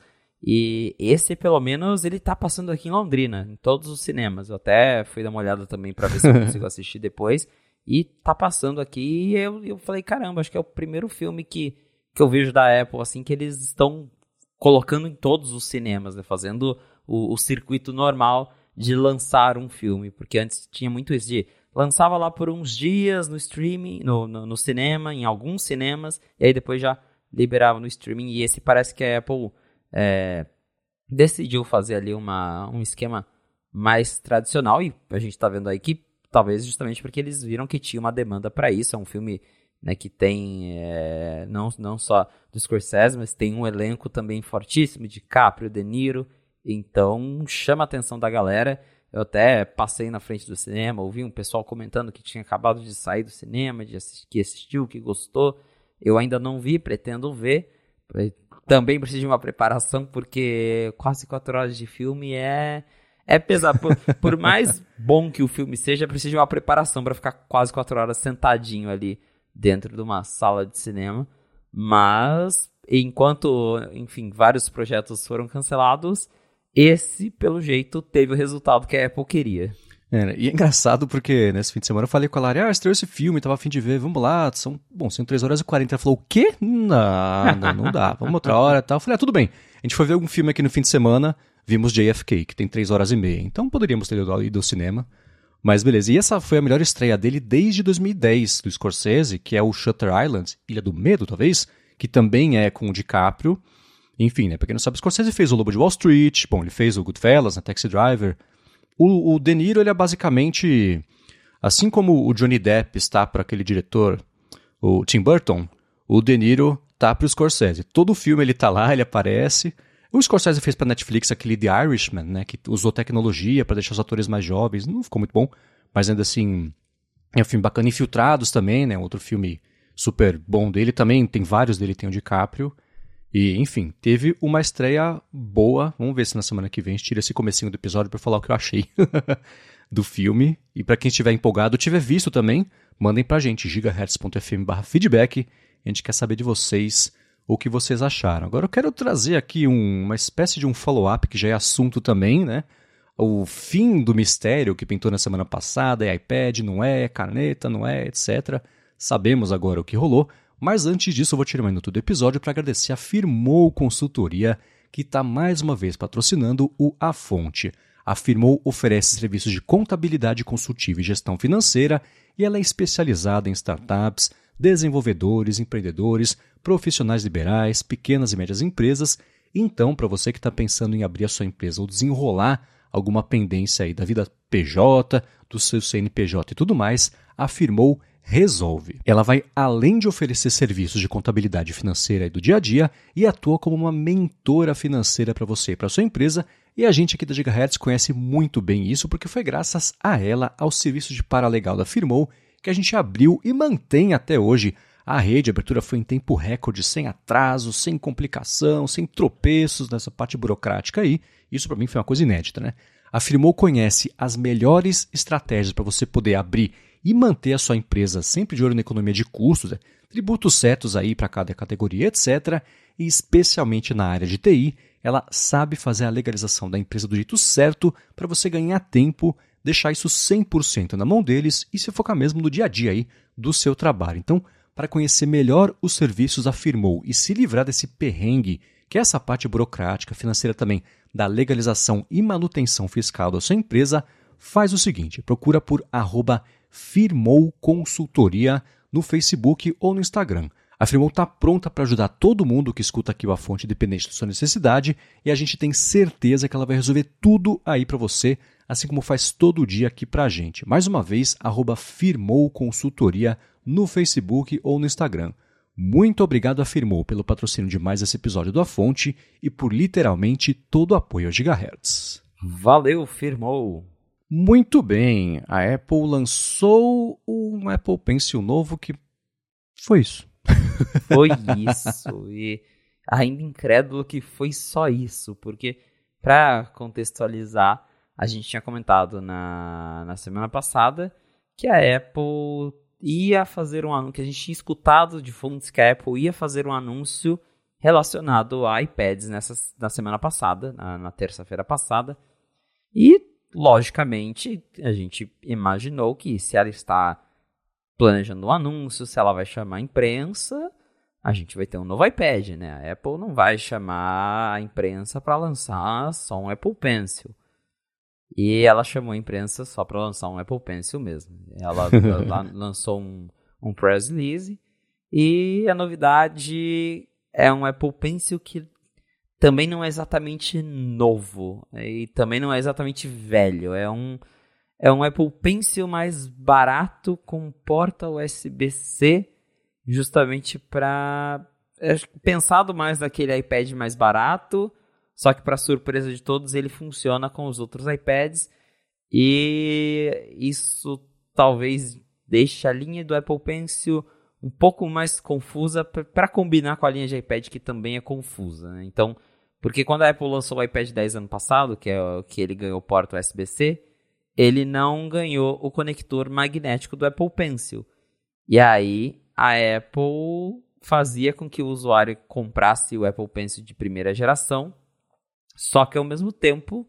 e esse, pelo menos, ele tá passando aqui em Londrina, em todos os cinemas. Eu até fui dar uma olhada também para ver se eu consigo assistir depois. E tá passando aqui e eu, eu falei, caramba, acho que é o primeiro filme que, que eu vejo da Apple, assim, que eles estão colocando em todos os cinemas, né? Fazendo o, o circuito normal de lançar um filme, porque antes tinha muito isso de lançava lá por uns dias no streaming, no, no, no, cinema, em alguns cinemas, e aí depois já liberava no streaming. E esse parece que a Apple é, decidiu fazer ali uma, um esquema mais tradicional, e a gente está vendo aí que talvez justamente porque eles viram que tinha uma demanda para isso. É um filme né, que tem é, não, não só do Scorsese, mas tem um elenco também fortíssimo de Caprio, De Niro então chama a atenção da galera. Eu até passei na frente do cinema, ouvi um pessoal comentando que tinha acabado de sair do cinema, de assistir, que assistiu, que gostou. Eu ainda não vi, pretendo ver, também precisa de uma preparação, porque quase quatro horas de filme é. É pesado. Por, por mais bom que o filme seja, precisa de uma preparação para ficar quase quatro horas sentadinho ali dentro de uma sala de cinema. Mas, enquanto, enfim, vários projetos foram cancelados, esse, pelo jeito, teve o resultado que a Apple queria.
É, e é engraçado porque nesse fim de semana eu falei com a Lara, ah, estreou esse filme, tava afim de ver, vamos lá, são, bom, são 3 horas e 40. Ela falou, o quê? Nada, não dá, vamos outra hora e tal. Eu falei, ah, tudo bem. A gente foi ver algum filme aqui no fim de semana, vimos JFK, que tem 3 horas e meia, então poderíamos ter ido ao cinema. Mas beleza, e essa foi a melhor estreia dele desde 2010, do Scorsese, que é o Shutter Island, Ilha do Medo, talvez, que também é com o DiCaprio. Enfim, né, pra quem não sabe, o Scorsese fez o Lobo de Wall Street, bom, ele fez o Goodfellas, né, Taxi Driver, o, o De Niro, ele é basicamente. Assim como o Johnny Depp está para aquele diretor, o Tim Burton, o De Niro tá o Scorsese. Todo filme ele tá lá, ele aparece. O Scorsese fez para Netflix aquele The Irishman, né, que usou tecnologia para deixar os atores mais jovens. Não ficou muito bom, mas ainda assim é um filme bacana. Infiltrados também, né, outro filme super bom dele. Também tem vários dele, tem o DiCaprio. E, enfim, teve uma estreia boa. Vamos ver se na semana que vem a gente tira esse comecinho do episódio para falar o que eu achei do filme. E para quem estiver empolgado, tiver visto também, mandem pra gente, gigahertz.fm/feedback. A gente quer saber de vocês o que vocês acharam. Agora eu quero trazer aqui um, uma espécie de um follow-up que já é assunto também, né? O fim do mistério que pintou na semana passada, é iPad, não é, caneta, não é, etc. Sabemos agora o que rolou, mas antes disso, eu vou tirar um minuto do episódio para agradecer a Firmou Consultoria, que está mais uma vez patrocinando o A Fonte. A Firmou oferece serviços de contabilidade consultiva e gestão financeira e ela é especializada em startups, desenvolvedores, empreendedores, profissionais liberais, pequenas e médias empresas. Então, para você que está pensando em abrir a sua empresa ou desenrolar alguma pendência aí da vida PJ, do seu CNPJ e tudo mais, a Firmou resolve. Ela vai além de oferecer serviços de contabilidade financeira e do dia a dia e atua como uma mentora financeira para você e para sua empresa. E a gente aqui da Gigahertz conhece muito bem isso porque foi graças a ela, ao serviço de paralegal da Firmou, que a gente abriu e mantém até hoje. A rede, a abertura foi em tempo recorde, sem atraso, sem complicação, sem tropeços nessa parte burocrática aí. Isso para mim foi uma coisa inédita, né? A Firmou conhece as melhores estratégias para você poder abrir e manter a sua empresa sempre de olho na economia de custos, né? tributos certos aí para cada categoria, etc. E especialmente na área de TI, ela sabe fazer a legalização da empresa do jeito certo para você ganhar tempo, deixar isso 100% na mão deles e se focar mesmo no dia a dia aí do seu trabalho. Então, para conhecer melhor os serviços afirmou e se livrar desse perrengue, que é essa parte burocrática, financeira também, da legalização e manutenção fiscal da sua empresa, faz o seguinte, procura por arroba Firmou Consultoria no Facebook ou no Instagram. A Firmou está pronta para ajudar todo mundo que escuta aqui a fonte independente da sua necessidade e a gente tem certeza que ela vai resolver tudo aí para você, assim como faz todo dia aqui para a gente. Mais uma vez, arroba Firmou Consultoria no Facebook ou no Instagram. Muito obrigado a Firmou pelo patrocínio de mais esse episódio do A Fonte e por literalmente todo o apoio a Gigahertz.
Valeu, Firmou!
Muito bem, a Apple lançou um Apple Pencil novo que foi isso.
Foi isso. e ainda incrédulo que foi só isso, porque para contextualizar, a gente tinha comentado na, na semana passada que a Apple ia fazer um anúncio, que a gente tinha escutado de fontes que a Apple ia fazer um anúncio relacionado a iPads nessa, na semana passada, na, na terça-feira passada. E logicamente, a gente imaginou que se ela está planejando um anúncio, se ela vai chamar a imprensa, a gente vai ter um novo iPad, né? A Apple não vai chamar a imprensa para lançar só um Apple Pencil. E ela chamou a imprensa só para lançar um Apple Pencil mesmo. Ela, ela lançou um, um press release e a novidade é um Apple Pencil que também não é exatamente novo e também não é exatamente velho. É um é um Apple Pencil mais barato com porta USB-C, justamente para é, pensado mais naquele iPad mais barato, só que para surpresa de todos ele funciona com os outros iPads e isso talvez deixe a linha do Apple Pencil um pouco mais confusa para combinar com a linha de iPad que também é confusa. Né? Então, porque quando a Apple lançou o iPad 10 ano passado, que é o que ele ganhou porta USB-C, ele não ganhou o conector magnético do Apple Pencil. E aí a Apple fazia com que o usuário comprasse o Apple Pencil de primeira geração, só que ao mesmo tempo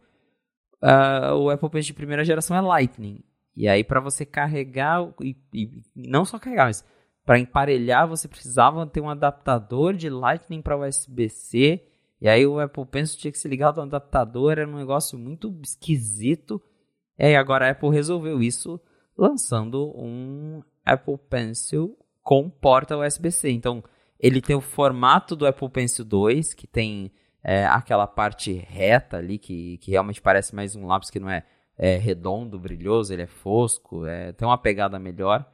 uh, o Apple Pencil de primeira geração é Lightning. E aí para você carregar e, e, não só carregar, mas para emparelhar você precisava ter um adaptador de Lightning para USB-C. E aí o Apple Pencil tinha que se ligar no adaptador, era um negócio muito esquisito. E agora a Apple resolveu isso lançando um Apple Pencil com porta USB-C. Então, ele tem o formato do Apple Pencil 2, que tem é, aquela parte reta ali, que, que realmente parece mais um lápis que não é, é redondo, brilhoso, ele é fosco, é, tem uma pegada melhor.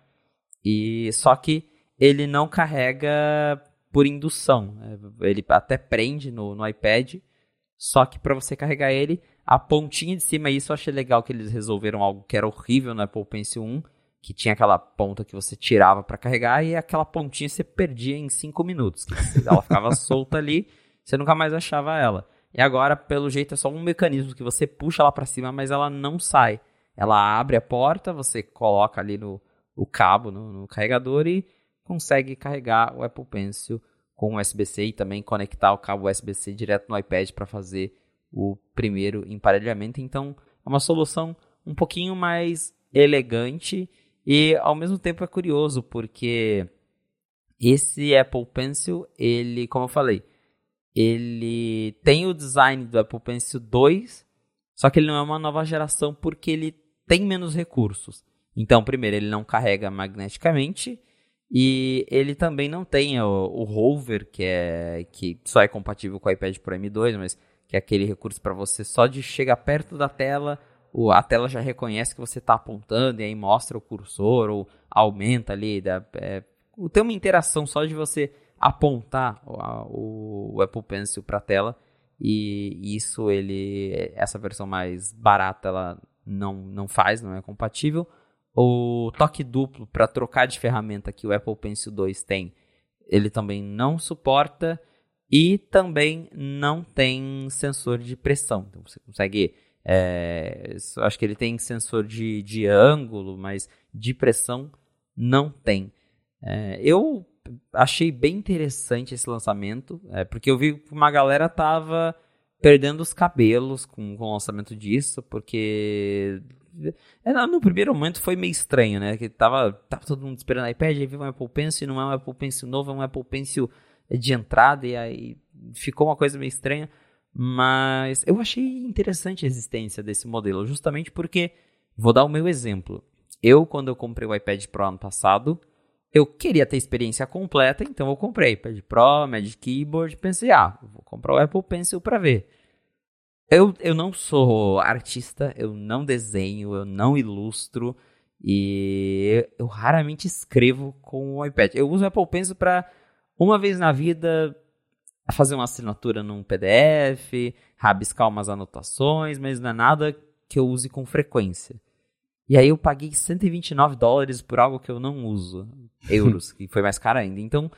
E só que ele não carrega por indução. É, ele até prende no, no iPad, só que para você carregar ele, a pontinha de cima, isso eu achei legal que eles resolveram algo que era horrível no Apple Pencil 1, que tinha aquela ponta que você tirava para carregar e aquela pontinha você perdia em 5 minutos. ela ficava solta ali, você nunca mais achava ela. E agora, pelo jeito, é só um mecanismo que você puxa lá para cima, mas ela não sai. Ela abre a porta, você coloca ali no o cabo no, no carregador e consegue carregar o Apple Pencil com USB-C e também conectar o cabo USB-C direto no iPad para fazer o primeiro emparelhamento. Então, é uma solução um pouquinho mais elegante e ao mesmo tempo é curioso porque esse Apple Pencil, ele, como eu falei, ele tem o design do Apple Pencil 2, só que ele não é uma nova geração porque ele tem menos recursos. Então, primeiro, ele não carrega magneticamente e ele também não tem o, o rover, que é que só é compatível com o iPad Pro M2, mas que é aquele recurso para você só de chegar perto da tela, o, a tela já reconhece que você está apontando e aí mostra o cursor ou aumenta ali. Da, é, tem uma interação só de você apontar o, o Apple Pencil para a tela e isso ele essa versão mais barata ela não, não faz, não é compatível. O toque duplo para trocar de ferramenta que o Apple Pencil 2 tem, ele também não suporta e também não tem sensor de pressão. Então você consegue é, acho que ele tem sensor de, de ângulo, mas de pressão não tem. É, eu achei bem interessante esse lançamento, é, porque eu vi que uma galera tava perdendo os cabelos com, com o lançamento disso, porque no primeiro momento foi meio estranho, né? Que tava, tava todo mundo esperando iPad, aí veio um Apple Pencil, não é um Apple Pencil novo, é um Apple Pencil de entrada, e aí ficou uma coisa meio estranha. Mas eu achei interessante a existência desse modelo, justamente porque, vou dar o meu exemplo. Eu, quando eu comprei o iPad Pro ano passado, eu queria ter experiência completa, então eu comprei iPad Pro, Magic Keyboard, pensei, ah, vou comprar o Apple Pencil para ver. Eu, eu não sou artista, eu não desenho, eu não ilustro e eu raramente escrevo com o iPad. Eu uso o Apple Pencil para uma vez na vida fazer uma assinatura num PDF, rabiscar umas anotações, mas não é nada que eu use com frequência. E aí eu paguei 129 dólares por algo que eu não uso, euros, que foi mais caro ainda. Então,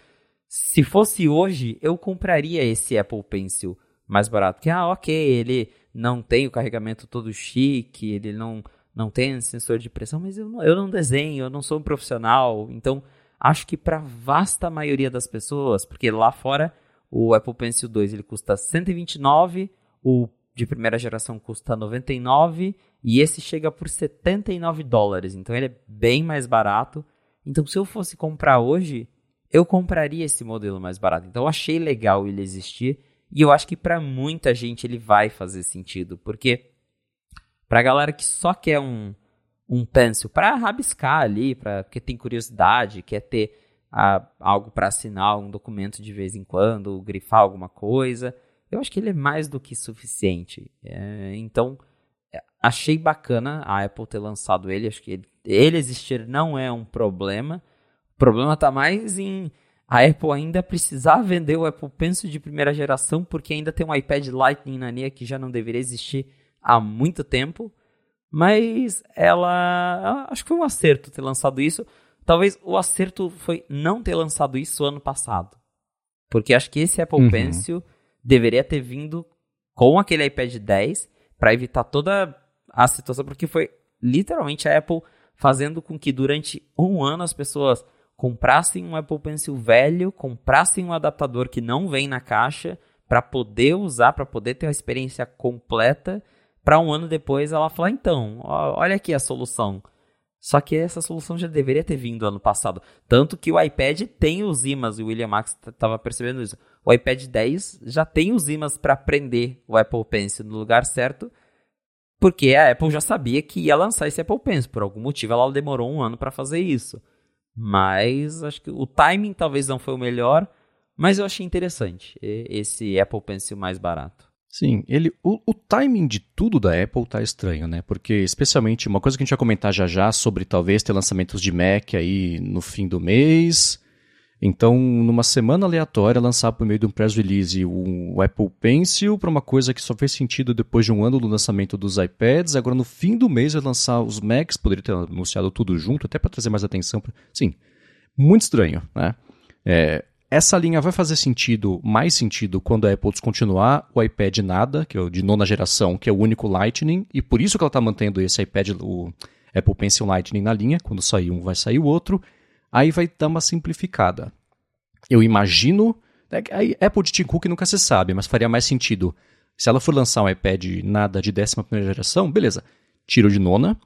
se fosse hoje, eu compraria esse Apple Pencil mais barato. Que, ah, ok, ele não tem o carregamento todo chique, ele não, não tem sensor de pressão, mas eu não, eu não desenho, eu não sou um profissional. Então, acho que para vasta maioria das pessoas, porque lá fora o Apple Pencil 2 ele custa 129, o de primeira geração custa 99 e esse chega por 79 dólares. Então ele é bem mais barato. Então se eu fosse comprar hoje, eu compraria esse modelo mais barato. Então eu achei legal ele existir e eu acho que para muita gente ele vai fazer sentido, porque para galera que só quer um um pencil para rabiscar ali, para porque tem curiosidade, quer ter a, algo para assinar um documento de vez em quando, grifar alguma coisa. Eu acho que ele é mais do que suficiente. É, então, é, achei bacana a Apple ter lançado ele. Acho que ele, ele existir não é um problema. O problema está mais em a Apple ainda precisar vender o Apple Pencil de primeira geração, porque ainda tem um iPad Lightning na linha que já não deveria existir há muito tempo. Mas ela. Acho que foi um acerto ter lançado isso. Talvez o acerto foi não ter lançado isso ano passado. Porque acho que esse Apple uhum. Pencil deveria ter vindo com aquele iPad 10 para evitar toda a situação, porque foi literalmente a Apple fazendo com que durante um ano as pessoas comprassem um Apple Pencil velho, comprassem um adaptador que não vem na caixa para poder usar, para poder ter a experiência completa, para um ano depois ela falar, então, olha aqui a solução. Só que essa solução já deveria ter vindo ano passado. Tanto que o iPad tem os imãs, e o William Max estava percebendo isso. O iPad 10 já tem os imãs para prender o Apple Pencil no lugar certo, porque a Apple já sabia que ia lançar esse Apple Pencil. Por algum motivo ela demorou um ano para fazer isso. Mas acho que o timing talvez não foi o melhor, mas eu achei interessante esse Apple Pencil mais barato.
Sim, ele, o, o, timing de tudo da Apple tá estranho, né? Porque, especialmente, uma coisa que a gente vai comentar já já sobre talvez ter lançamentos de Mac aí no fim do mês. Então, numa semana aleatória, lançar por meio de um press release o, Apple Pencil para uma coisa que só fez sentido depois de um ano do lançamento dos iPads. Agora, no fim do mês, vai lançar os Macs, poderia ter anunciado tudo junto, até para trazer mais atenção. Pra... Sim, muito estranho, né? É, essa linha vai fazer sentido, mais sentido, quando a Apple descontinuar o iPad nada, que é o de nona geração, que é o único Lightning, e por isso que ela está mantendo esse iPad, o Apple Pencil Lightning na linha, quando sair um vai sair o outro, aí vai dar uma simplificada. Eu imagino, né, a Apple de Tim Cook nunca se sabe, mas faria mais sentido. Se ela for lançar um iPad nada de décima primeira geração, beleza, tiro de nona,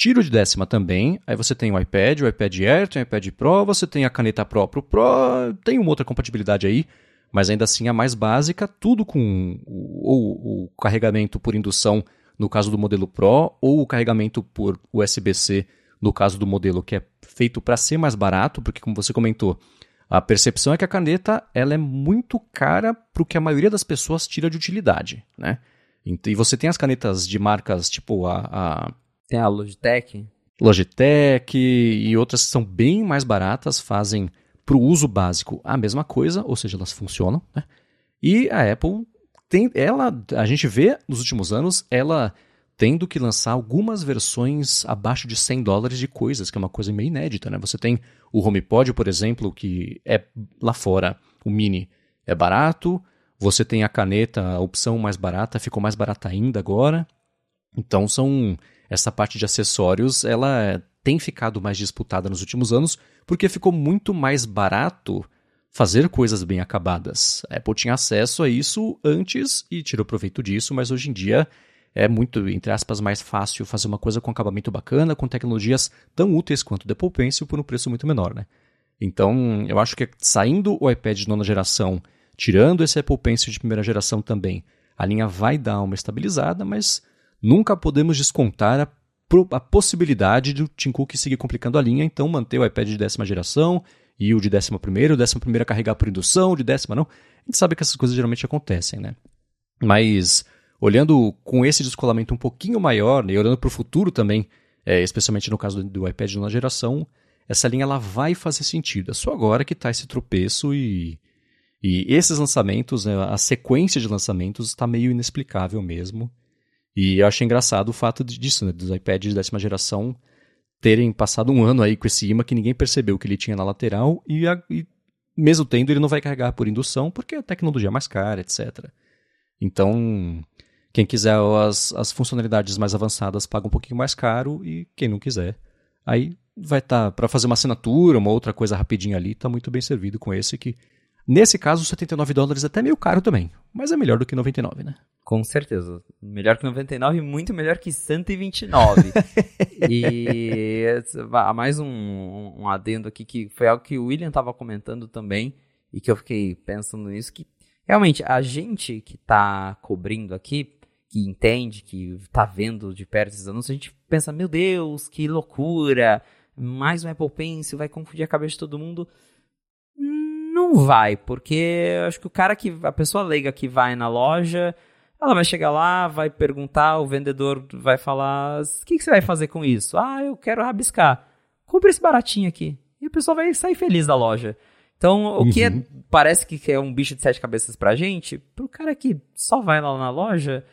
Tiro de décima também, aí você tem o iPad, o iPad Air, tem o iPad Pro, você tem a caneta Pro pro Pro, tem uma outra compatibilidade aí, mas ainda assim a mais básica, tudo com o, o carregamento por indução no caso do modelo Pro, ou o carregamento por USB-C no caso do modelo que é feito para ser mais barato, porque como você comentou, a percepção é que a caneta ela é muito cara para o que a maioria das pessoas tira de utilidade, né? E você tem as canetas de marcas tipo a, a
tem a Logitech?
Logitech e outras que são bem mais baratas, fazem para o uso básico a mesma coisa, ou seja, elas funcionam. Né? E a Apple tem, ela, a gente vê nos últimos anos, ela tendo que lançar algumas versões abaixo de 100 dólares de coisas, que é uma coisa meio inédita. Né? Você tem o HomePod, por exemplo, que é lá fora, o Mini é barato. Você tem a caneta, a opção mais barata, ficou mais barata ainda agora. Então são essa parte de acessórios ela tem ficado mais disputada nos últimos anos porque ficou muito mais barato fazer coisas bem acabadas. A Apple tinha acesso a isso antes e tirou proveito disso, mas hoje em dia é muito, entre aspas, mais fácil fazer uma coisa com acabamento bacana, com tecnologias tão úteis quanto o Apple Pencil por um preço muito menor, né? Então, eu acho que saindo o iPad de nona geração, tirando esse Apple Pencil de primeira geração também, a linha vai dar uma estabilizada, mas nunca podemos descontar a, a possibilidade do Tim Cook seguir complicando a linha, então manter o iPad de décima geração e o de décima primeira, o décima primeira carregar por indução, o de décima não. A gente sabe que essas coisas geralmente acontecem, né? Mas olhando com esse descolamento um pouquinho maior né, e olhando para o futuro também, é, especialmente no caso do, iPad de nova geração, essa linha ela vai fazer sentido. É só agora que está esse tropeço e, e esses lançamentos, né, a sequência de lançamentos está meio inexplicável mesmo. E eu achei engraçado o fato disso, né, dos iPads de décima geração terem passado um ano aí com esse imã que ninguém percebeu que ele tinha na lateral e, a, e mesmo tendo ele não vai carregar por indução porque a tecnologia é mais cara, etc. Então, quem quiser as, as funcionalidades mais avançadas paga um pouquinho mais caro e quem não quiser, aí vai estar tá, para fazer uma assinatura, uma outra coisa rapidinha ali, está muito bem servido com esse que Nesse caso, 79 dólares é até meio caro também, mas é melhor do que 99, né?
Com certeza. Melhor que 99 e muito melhor que 129. e mais um, um adendo aqui que foi algo que o William estava comentando também e que eu fiquei pensando nisso, que realmente a gente que está cobrindo aqui, que entende, que está vendo de perto esses anúncios, a gente pensa, meu Deus, que loucura, mais um Apple Pencil vai confundir a cabeça de todo mundo não vai, porque acho que o cara que. A pessoa leiga que vai na loja, ela vai chegar lá, vai perguntar, o vendedor vai falar: o que, que você vai fazer com isso? Ah, eu quero rabiscar. Compre esse baratinho aqui. E a pessoa vai sair feliz da loja. Então, o uhum. que é, uhum. parece que é um bicho de sete cabeças pra gente, pro cara que só vai lá na loja,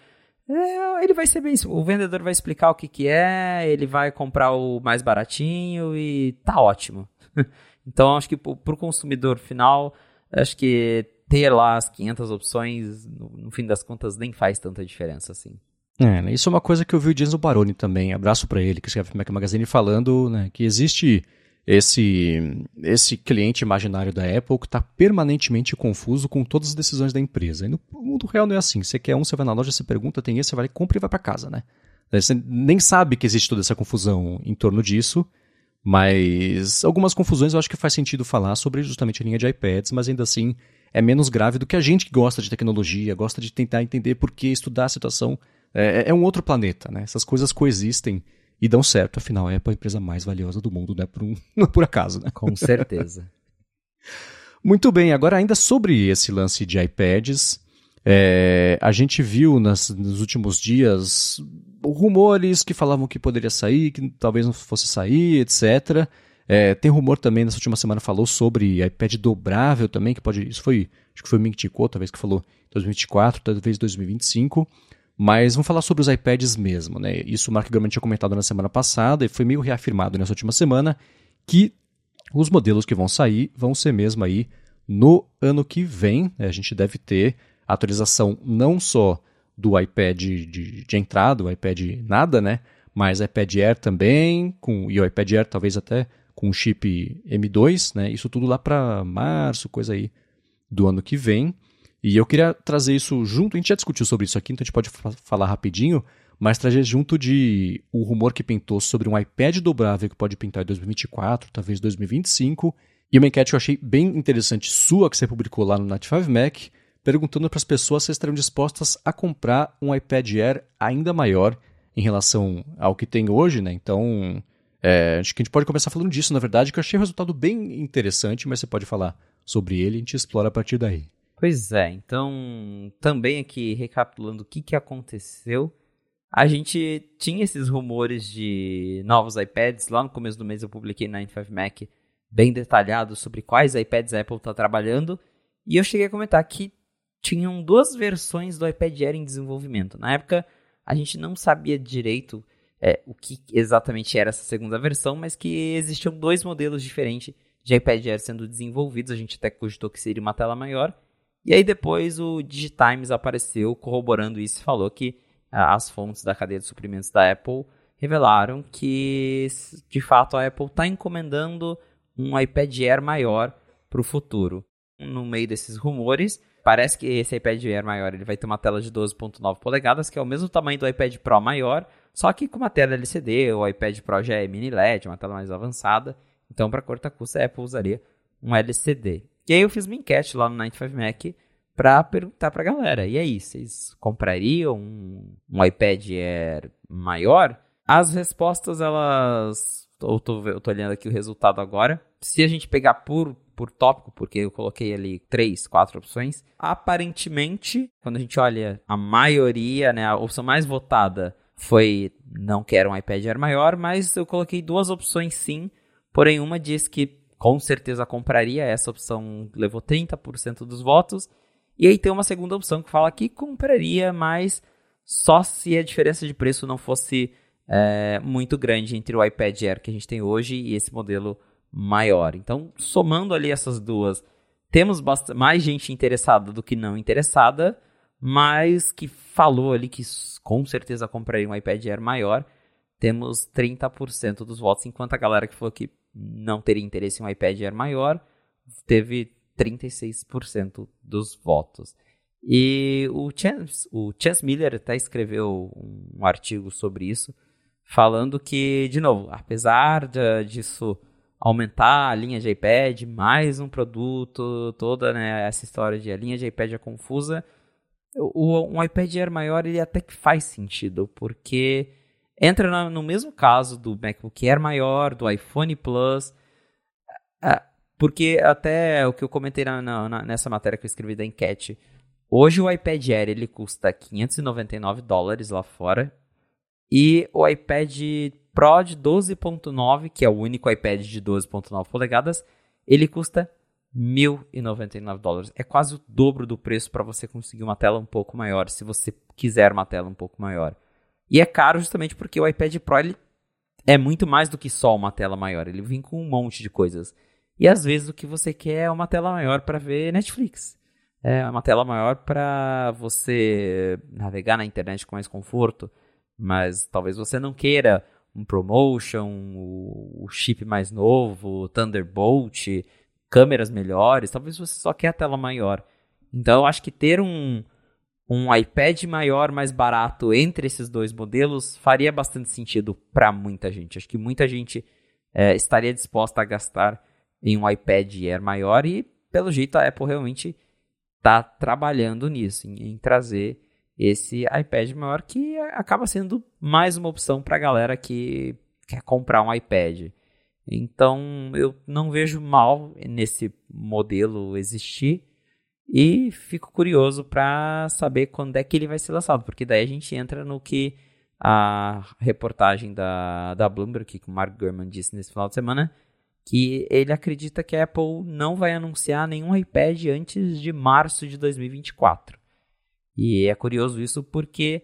é, ele vai ser bem. O vendedor vai explicar o que, que é, ele vai comprar o mais baratinho e tá ótimo. então, acho que para o consumidor final, acho que ter lá as 500 opções, no, no, fim das contas, nem faz tanta diferença assim.
É, né, isso é uma coisa que eu vi o James Baroni também, abraço para ele, que escreve o Mac Magazine, falando né, que existe esse, esse cliente imaginário da Apple que está permanentemente confuso com todas as decisões da empresa. E no mundo real não é assim. Você quer um, você vai na loja, você pergunta, tem esse, você vai, compra e vai para casa, né? Você nem sabe que existe toda essa confusão em torno disso, mas algumas confusões eu acho que faz sentido falar sobre justamente a linha de iPads, mas ainda assim é menos grave do que a gente que gosta de tecnologia, gosta de tentar entender por que estudar a situação. É, é um outro planeta, né? Essas coisas coexistem e dão certo, afinal, a Apple é a empresa mais valiosa do mundo, não é por, um, não é por acaso, né?
Com certeza.
Muito bem, agora ainda sobre esse lance de iPads, é, a gente viu nas, nos últimos dias rumores que falavam que poderia sair, que talvez não fosse sair, etc. É, tem rumor também, nessa última semana falou sobre iPad dobrável também, que pode. Isso foi. Acho que foi o Ming Chico, talvez, que falou 2024, talvez 2025. Mas vamos falar sobre os iPads mesmo, né? Isso o Mark Gurman tinha comentado na semana passada e foi meio reafirmado nessa última semana que os modelos que vão sair vão ser mesmo aí no ano que vem. Né? A gente deve ter atualização não só do iPad de, de entrada, o iPad nada, né? Mas iPad Air também, com, e o iPad Air talvez até com chip M2, né? Isso tudo lá para março, coisa aí do ano que vem. E eu queria trazer isso junto, a gente já discutiu sobre isso aqui, então a gente pode falar rapidinho, mas trazer junto de o rumor que pintou sobre um iPad dobrável que pode pintar em 2024, talvez 2025, e uma enquete que eu achei bem interessante sua, que você publicou lá no Nat5 Mac, perguntando para as pessoas se estariam dispostas a comprar um iPad Air ainda maior em relação ao que tem hoje, né? Então, é, acho que a gente pode começar falando disso, na verdade, que eu achei o resultado bem interessante, mas você pode falar sobre ele e a gente explora a partir daí.
Pois é, então também aqui recapitulando o que, que aconteceu, a gente tinha esses rumores de novos iPads, lá no começo do mês eu publiquei na 95 Mac bem detalhado sobre quais iPads a Apple está trabalhando, e eu cheguei a comentar que tinham duas versões do iPad Air em desenvolvimento. Na época a gente não sabia direito é, o que exatamente era essa segunda versão, mas que existiam dois modelos diferentes de iPad Air sendo desenvolvidos, a gente até cogitou que seria uma tela maior, e aí depois o Digitimes apareceu corroborando isso e falou que ah, as fontes da cadeia de suprimentos da Apple revelaram que de fato a Apple está encomendando um iPad Air maior para o futuro. No meio desses rumores, parece que esse iPad Air maior ele vai ter uma tela de 12.9 polegadas, que é o mesmo tamanho do iPad Pro maior, só que com uma tela LCD, o iPad Pro já é mini LED, uma tela mais avançada. Então, para corta custa, a Apple usaria um LCD. E aí eu fiz uma enquete lá no 95 Mac para perguntar para a galera, e aí, vocês comprariam um, um, iPad Air maior? As respostas, elas... Eu tô, eu tô olhando aqui o resultado agora. Se a gente pegar por, por tópico, porque eu coloquei ali três, quatro opções, aparentemente, quando a gente olha a maioria, né, a opção mais votada foi não quero um iPad Air maior, mas eu coloquei duas opções sim, porém uma diz que com certeza compraria. Essa opção levou 30% dos votos. E aí tem uma segunda opção que fala que compraria, mas só se a diferença de preço não fosse é, muito grande entre o iPad Air que a gente tem hoje e esse modelo maior. Então, somando ali essas duas, temos mais gente interessada do que não interessada, mas que falou ali que com certeza compraria um iPad Air maior. Temos 30% dos votos, enquanto a galera que falou que não teria interesse em um iPad Air maior, teve 36% dos votos. E o Chance, o Chance Miller até escreveu um artigo sobre isso, falando que, de novo, apesar de, disso aumentar a linha de iPad, mais um produto, toda né, essa história de a linha de iPad é confusa, o, um iPad Air maior ele até que faz sentido, porque entra no mesmo caso do MacBook Air maior, do iPhone Plus, porque até o que eu comentei na, na, nessa matéria que eu escrevi da enquete, hoje o iPad Air ele custa 599 dólares lá fora, e o iPad Pro de 12.9, que é o único iPad de 12.9 polegadas, ele custa 1.099 dólares. É quase o dobro do preço para você conseguir uma tela um pouco maior, se você quiser uma tela um pouco maior. E é caro justamente porque o iPad Pro ele é muito mais do que só uma tela maior. Ele vem com um monte de coisas. E às vezes o que você quer é uma tela maior para ver Netflix. É uma tela maior para você navegar na internet com mais conforto. Mas talvez você não queira um promotion, o chip mais novo, Thunderbolt, câmeras melhores, talvez você só quer a tela maior. Então eu acho que ter um, um iPad maior, mais barato entre esses dois modelos faria bastante sentido para muita gente. Acho que muita gente é, estaria disposta a gastar em um iPad Air maior e, pelo jeito, a Apple realmente está trabalhando nisso, em, em, trazer esse iPad maior que acaba sendo mais uma opção para a galera que quer comprar um iPad. Então eu não vejo mal nesse modelo existir e fico curioso para saber quando é que ele vai ser lançado, porque daí a gente entra no que a reportagem da, da Bloomberg, que o Mark Gurman disse nesse final de semana, que ele acredita que a Apple não vai anunciar nenhum iPad antes de março de 2024. E é curioso isso porque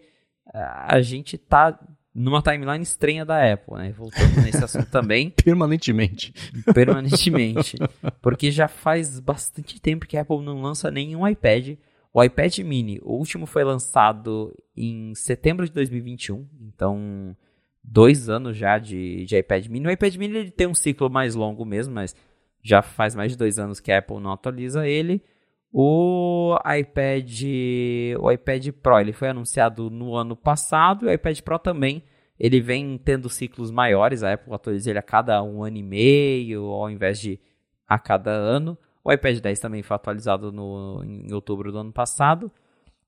a gente está numa timeline estranha da Apple, né? Voltando nesse assunto também.
Permanentemente.
Permanentemente. Porque já faz bastante tempo que a Apple não lança nenhum iPad. O iPad mini, o último foi lançado em setembro de 2021, então dois anos já de, de iPad mini. O iPad mini ele tem um ciclo mais longo mesmo, mas já faz mais de dois anos que a Apple não atualiza ele. O iPad, o iPad Pro, ele foi anunciado no ano passado, e o iPad Pro também, ele vem tendo ciclos maiores, a Apple atualiza ele a cada um ano e meio, ao invés de a cada ano. O iPad 10 também foi atualizado no, em outubro do ano passado.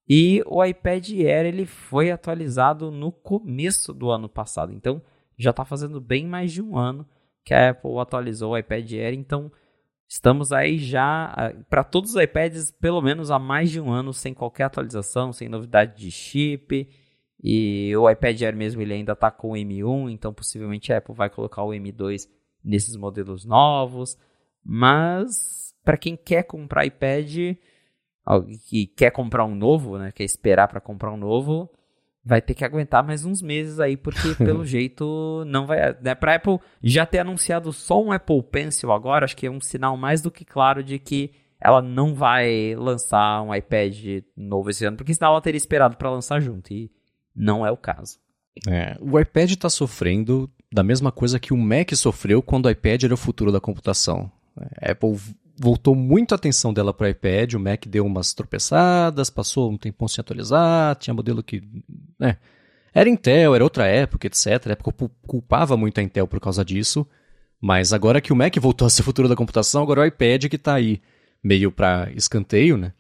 E o iPad Air ele foi atualizado no começo do ano passado. Então já está fazendo bem mais de um ano que a Apple atualizou o iPad Air. Então Estamos aí já para todos os iPads, pelo menos há mais de um ano, sem qualquer atualização, sem novidade de chip. E o iPad Air mesmo ele ainda está com o M1, então possivelmente a Apple vai colocar o M2 nesses modelos novos. Mas para quem quer comprar iPad, que quer comprar um novo, né, quer esperar para comprar um novo, vai ter que aguentar mais uns meses aí, porque pelo jeito não vai. Né, pra Apple já ter anunciado só um Apple Pencil agora, acho que é um sinal mais do que claro de que ela não vai lançar um iPad novo esse ano, porque senão ela teria esperado para lançar junto, e não é o caso.
É, o iPad está sofrendo da mesma coisa que o Mac sofreu quando o iPad era o futuro da computação. A Apple voltou muito a atenção dela para o iPad, o Mac deu umas tropeçadas, passou um tempão sem atualizar, tinha modelo que. Né, era Intel, era outra época, etc. A época culpava muito a Intel por causa disso. Mas agora que o Mac voltou a ser o futuro da computação, agora é o iPad que está aí meio para escanteio, né?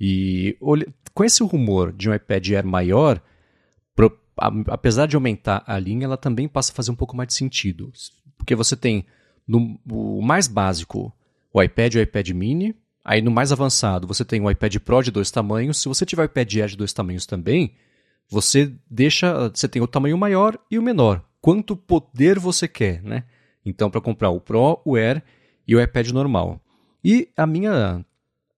E com esse rumor de um iPad Air maior, pro, a, apesar de aumentar a linha, ela também passa a fazer um pouco mais de sentido. Porque você tem no, o mais básico, o iPad e o iPad mini. Aí no mais avançado você tem o iPad Pro de dois tamanhos. Se você tiver o iPad Air de dois tamanhos também, você deixa, você tem o tamanho maior e o menor. Quanto poder você quer, né? Então para comprar o Pro, o Air e o iPad normal. E a minha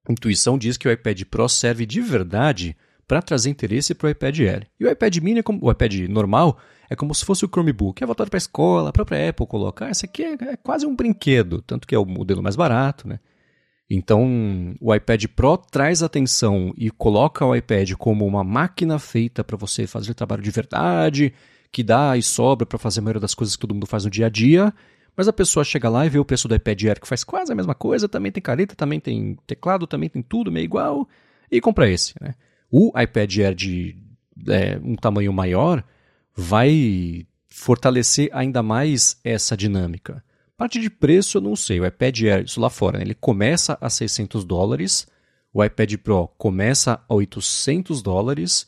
intuição diz que o iPad Pro serve de verdade para trazer interesse para o iPad Air. E o iPad mini, o iPad normal, é como se fosse o Chromebook, é voltado para a escola, a própria Apple colocar. Ah, esse aqui é, é, quase um brinquedo, tanto que é o modelo mais barato, né? Então, o iPad Pro traz atenção e coloca o iPad como uma máquina feita para você fazer trabalho de verdade, que dá e sobra para fazer a maioria das coisas que todo mundo faz no dia a dia. Mas a pessoa chega lá e vê o preço do iPad Air, que faz quase a mesma coisa, também tem caneta, também tem teclado, também tem tudo meio igual, e compra esse. Né? O iPad Air de é, um tamanho maior vai fortalecer ainda mais essa dinâmica. Parte de preço eu não sei, o iPad Air, isso lá fora, né? ele começa a 600 dólares, o iPad Pro começa a 800 dólares,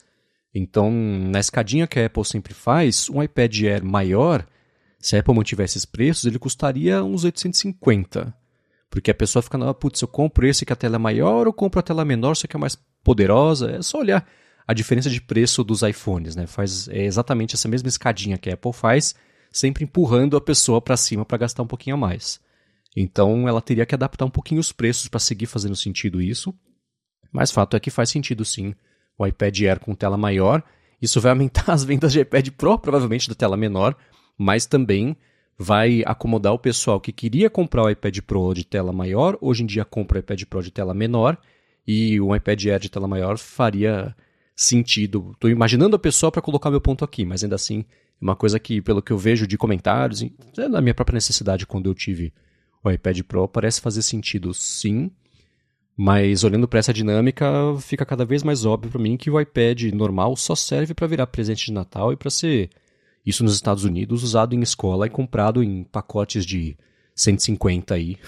então na escadinha que a Apple sempre faz, um iPad Air maior, se a Apple mantivesse esses preços, ele custaria uns 850. Porque a pessoa fica, ah, putz, eu compro esse que a tela é maior ou compro a tela menor, só que é mais poderosa. É só olhar a diferença de preço dos iPhones, né? Faz é exatamente essa mesma escadinha que a Apple faz, sempre empurrando a pessoa para cima para gastar um pouquinho a mais. Então ela teria que adaptar um pouquinho os preços para seguir fazendo sentido isso. Mas fato é que faz sentido sim o iPad Air com tela maior. Isso vai aumentar as vendas de iPad Pro, provavelmente da tela menor, mas também vai acomodar o pessoal que queria comprar o iPad Pro de tela maior, hoje em dia compra o iPad Pro de tela menor, e o iPad Air de tela maior faria sentido. Estou imaginando a pessoa para colocar meu ponto aqui, mas ainda assim, é uma coisa que, pelo que eu vejo de comentários, é da minha própria necessidade quando eu tive o iPad Pro, parece fazer sentido sim. Mas olhando para essa dinâmica, fica cada vez mais óbvio para mim que o iPad normal só serve para virar presente de Natal e para ser isso nos Estados Unidos, usado em escola e comprado em pacotes de 150 aí,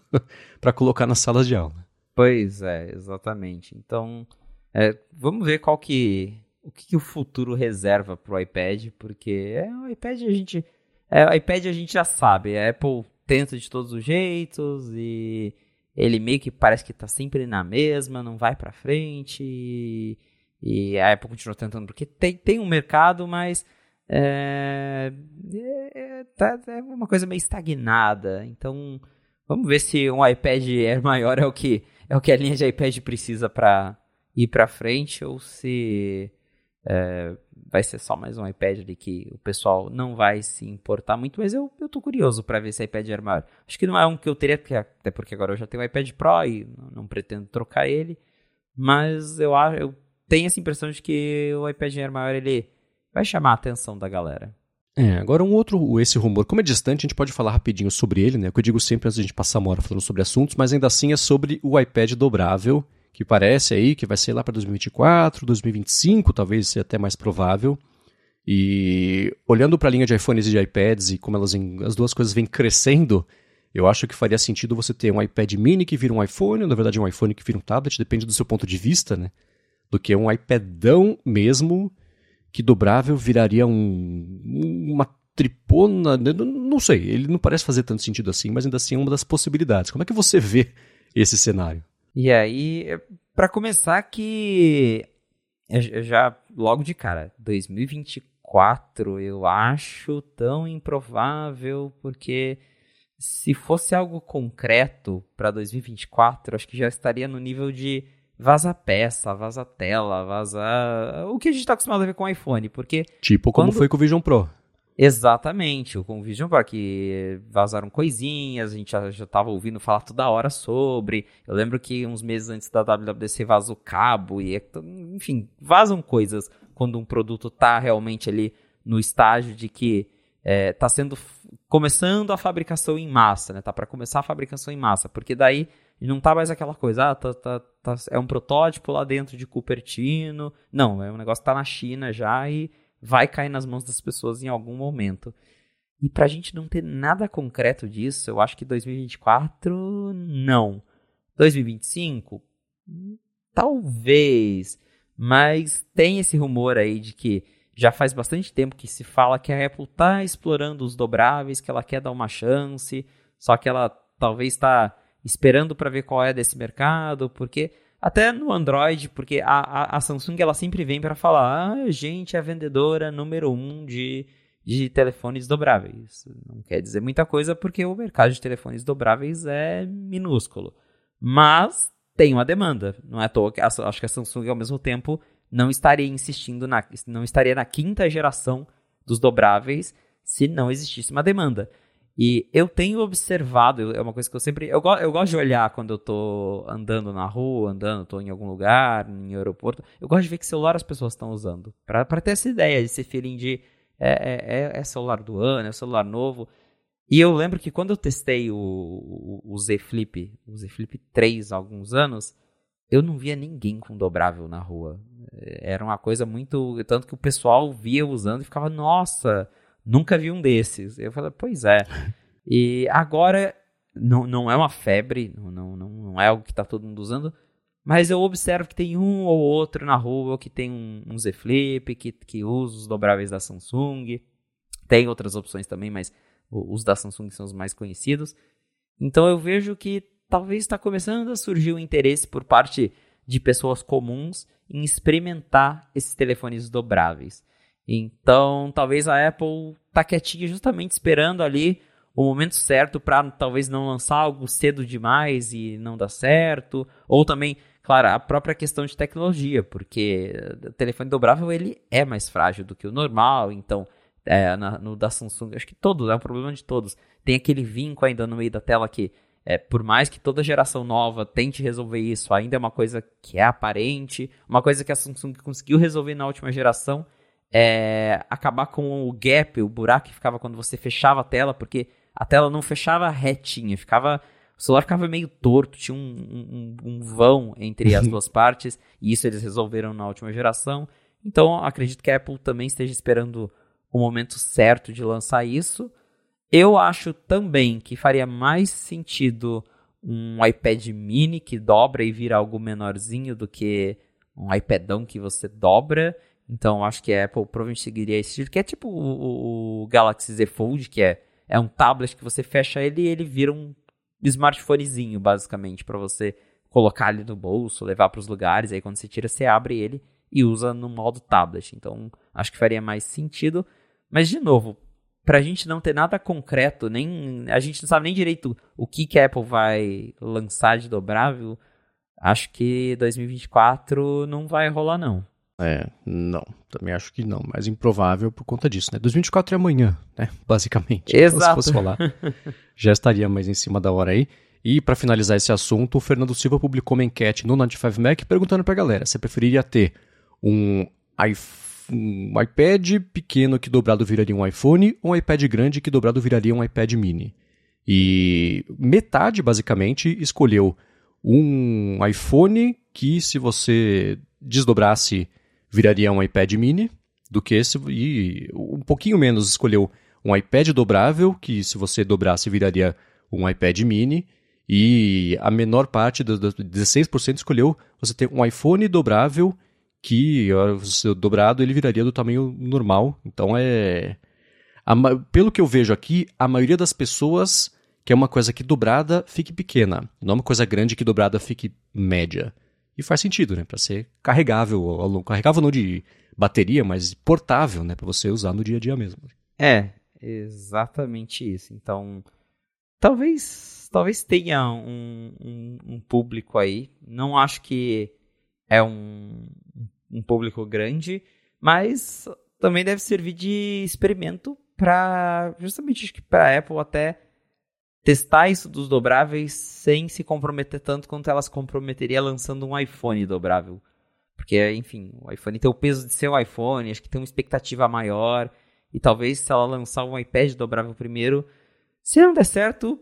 para colocar nas salas de aula.
Pois é, exatamente. Então, é, vamos ver qual que o que, que o futuro reserva para o iPad, porque é, o iPad a gente é, iPad a gente já sabe, a Apple tenta de todos os jeitos e ele meio que parece que está sempre na mesma, não vai para frente e, e a Apple continua tentando porque tem, tem um mercado, mas é, é, tá, é uma coisa meio estagnada. Então, vamos ver se um iPad Air maior é o que é o que a linha de iPad precisa para ir para frente ou se é, vai ser só mais um iPad ali que o pessoal não vai se importar muito, mas eu, eu tô curioso para ver se iPad Air maior. Acho que não é um que eu teria, até porque agora eu já tenho o iPad Pro e não, não pretendo trocar ele, mas eu, eu tenho essa impressão de que o iPad Air maior ele vai chamar a atenção da galera.
É, agora um outro, esse rumor, como é distante, a gente pode falar rapidinho sobre ele, né? O que eu digo sempre antes de a gente passar uma hora falando sobre assuntos, mas ainda assim é sobre o iPad dobrável, que parece aí que vai ser lá para 2024, 2025, talvez seja até mais provável. E olhando para a linha de iPhones e de iPads e como elas as duas coisas vêm crescendo, eu acho que faria sentido você ter um iPad mini que vira um iPhone, ou na verdade um iPhone que vira um tablet, depende do seu ponto de vista, né? Do que um iPadão mesmo que dobrável viraria um, uma tripona. Né, não sei, ele não parece fazer tanto sentido assim, mas ainda assim é uma das possibilidades. Como é que você vê esse cenário?
E aí, para começar, que já logo de cara, 2024 eu acho tão improvável, porque se fosse algo concreto para 2024, acho que já estaria no nível de vaza peça, vaza tela, vaza. O que a gente está acostumado a ver com o iPhone, porque.
Tipo como quando... foi com o Vision Pro.
Exatamente, com o Vision Pro, que vazaram coisinhas, a gente já, já tava ouvindo falar toda hora sobre. Eu lembro que uns meses antes da WWDC vazou cabo, e enfim, vazam coisas quando um produto tá realmente ali no estágio de que é, tá sendo começando a fabricação em massa, né? Tá para começar a fabricação em massa, porque daí não tá mais aquela coisa, ah, tá, tá, tá, é um protótipo lá dentro de Cupertino. Não, é um negócio que tá na China já e vai cair nas mãos das pessoas em algum momento. E pra gente não ter nada concreto disso, eu acho que 2024 não. 2025 talvez, mas tem esse rumor aí de que já faz bastante tempo que se fala que a Apple tá explorando os dobráveis, que ela quer dar uma chance, só que ela talvez está esperando para ver qual é desse mercado, porque até no Android, porque a, a, a Samsung ela sempre vem para falar, ah, gente é a vendedora número um de, de telefones dobráveis. Não quer dizer muita coisa porque o mercado de telefones dobráveis é minúsculo, mas tem uma demanda. Não é à toa que acho que a Samsung ao mesmo tempo não estaria insistindo na, não estaria na quinta geração dos dobráveis se não existisse uma demanda. E eu tenho observado, é uma coisa que eu sempre. Eu, eu gosto de olhar quando eu tô andando na rua, andando, tô em algum lugar, em aeroporto. Eu gosto de ver que celular as pessoas estão usando. para ter essa ideia, esse feeling de. É, é, é, celular do ano, é celular novo. E eu lembro que quando eu testei o, o, o Z Flip, o Z Flip 3 há alguns anos, eu não via ninguém com dobrável na rua. Era uma coisa muito. Tanto que o pessoal via usando e ficava, nossa Nunca vi um desses. Eu falei, pois é. E agora não, não é uma febre, não, não, não é algo que está todo mundo usando, mas eu observo que tem um ou outro na rua que tem um, um Z Flip, que, que usa os dobráveis da Samsung. Tem outras opções também, mas os da Samsung são os mais conhecidos. Então eu vejo que talvez está começando a surgir o um interesse por parte de pessoas comuns em experimentar esses telefones dobráveis. Então, talvez a Apple tá quietinha justamente esperando ali o momento certo para talvez não lançar algo cedo demais e não dar certo, ou também, claro, a própria questão de tecnologia, porque o telefone dobrável ele é mais frágil do que o normal, então é, na, no da Samsung, acho que todos, é um problema de todos. Tem aquele vinco ainda no meio da tela que, é, por mais que toda geração nova tente resolver isso, ainda é uma coisa que é aparente, uma coisa que a Samsung conseguiu resolver na última geração é acabar com o gap, o buraco que ficava quando você fechava a tela, porque a tela não fechava retinha, ficava o celular ficava meio torto, tinha um, um, um vão entre as duas partes, e isso eles resolveram na última geração. Então, acredito que a Apple também esteja esperando o momento certo de lançar isso. Eu acho também que faria mais sentido um iPad mini que dobra e vira algo menorzinho do que um iPadão que você dobra. Então acho que a Apple provavelmente seguiria esse estilo, que é tipo o, o, Galaxy Z Fold, que é, é um tablet que você fecha ele e ele vira um smartphonezinho, basicamente, para você colocar ali no bolso, levar para os lugares. Aí quando você tira, você abre ele e usa no modo tablet. Então acho que faria mais sentido. Mas, de novo, pra gente não ter nada concreto, nem a gente não sabe nem direito o que, que a Apple vai lançar de dobrável, acho que 2024 não vai rolar, não.
É, não. Também acho que não. Mais improvável por conta disso, né? 2024 é amanhã, né? Basicamente.
Exato. Então,
se fosse rolar, já estaria mais em cima da hora aí. E para finalizar esse assunto, o Fernando Silva publicou uma enquete no 95 Mac perguntando pra galera se preferiria ter um iPhone um iPad pequeno que dobrado viraria um iPhone ou um iPad grande que dobrado viraria um iPad mini. E metade, basicamente, escolheu um iPhone que, se você desdobrasse, viraria um iPad mini, do que se, e um pouquinho menos escolheu um iPad dobrável, que se você dobrasse viraria um iPad mini, e a menor parte, dos 16%, escolheu você ter um iPhone dobrável que se dobrado ele viraria do tamanho normal. Então é. A, pelo que eu vejo aqui, a maioria das pessoas quer uma coisa que dobrada fique pequena, não uma coisa grande que dobrada fique média. E faz sentido, né? Para ser carregável, carregável não de bateria, mas portável, né? Para você usar no dia a dia mesmo.
É, exatamente isso. Então, talvez, talvez tenha um, um, um público aí. Não acho que é um, um público grande, mas também deve servir de experimento para justamente acho que para Apple até testar isso dos dobráveis sem se comprometer tanto quanto ela se comprometeria lançando um iPhone dobrável. Porque, enfim, o iPhone tem o peso de ser um iPhone, acho que tem uma expectativa maior. E talvez se ela lançar um iPad dobrável primeiro, se não der certo,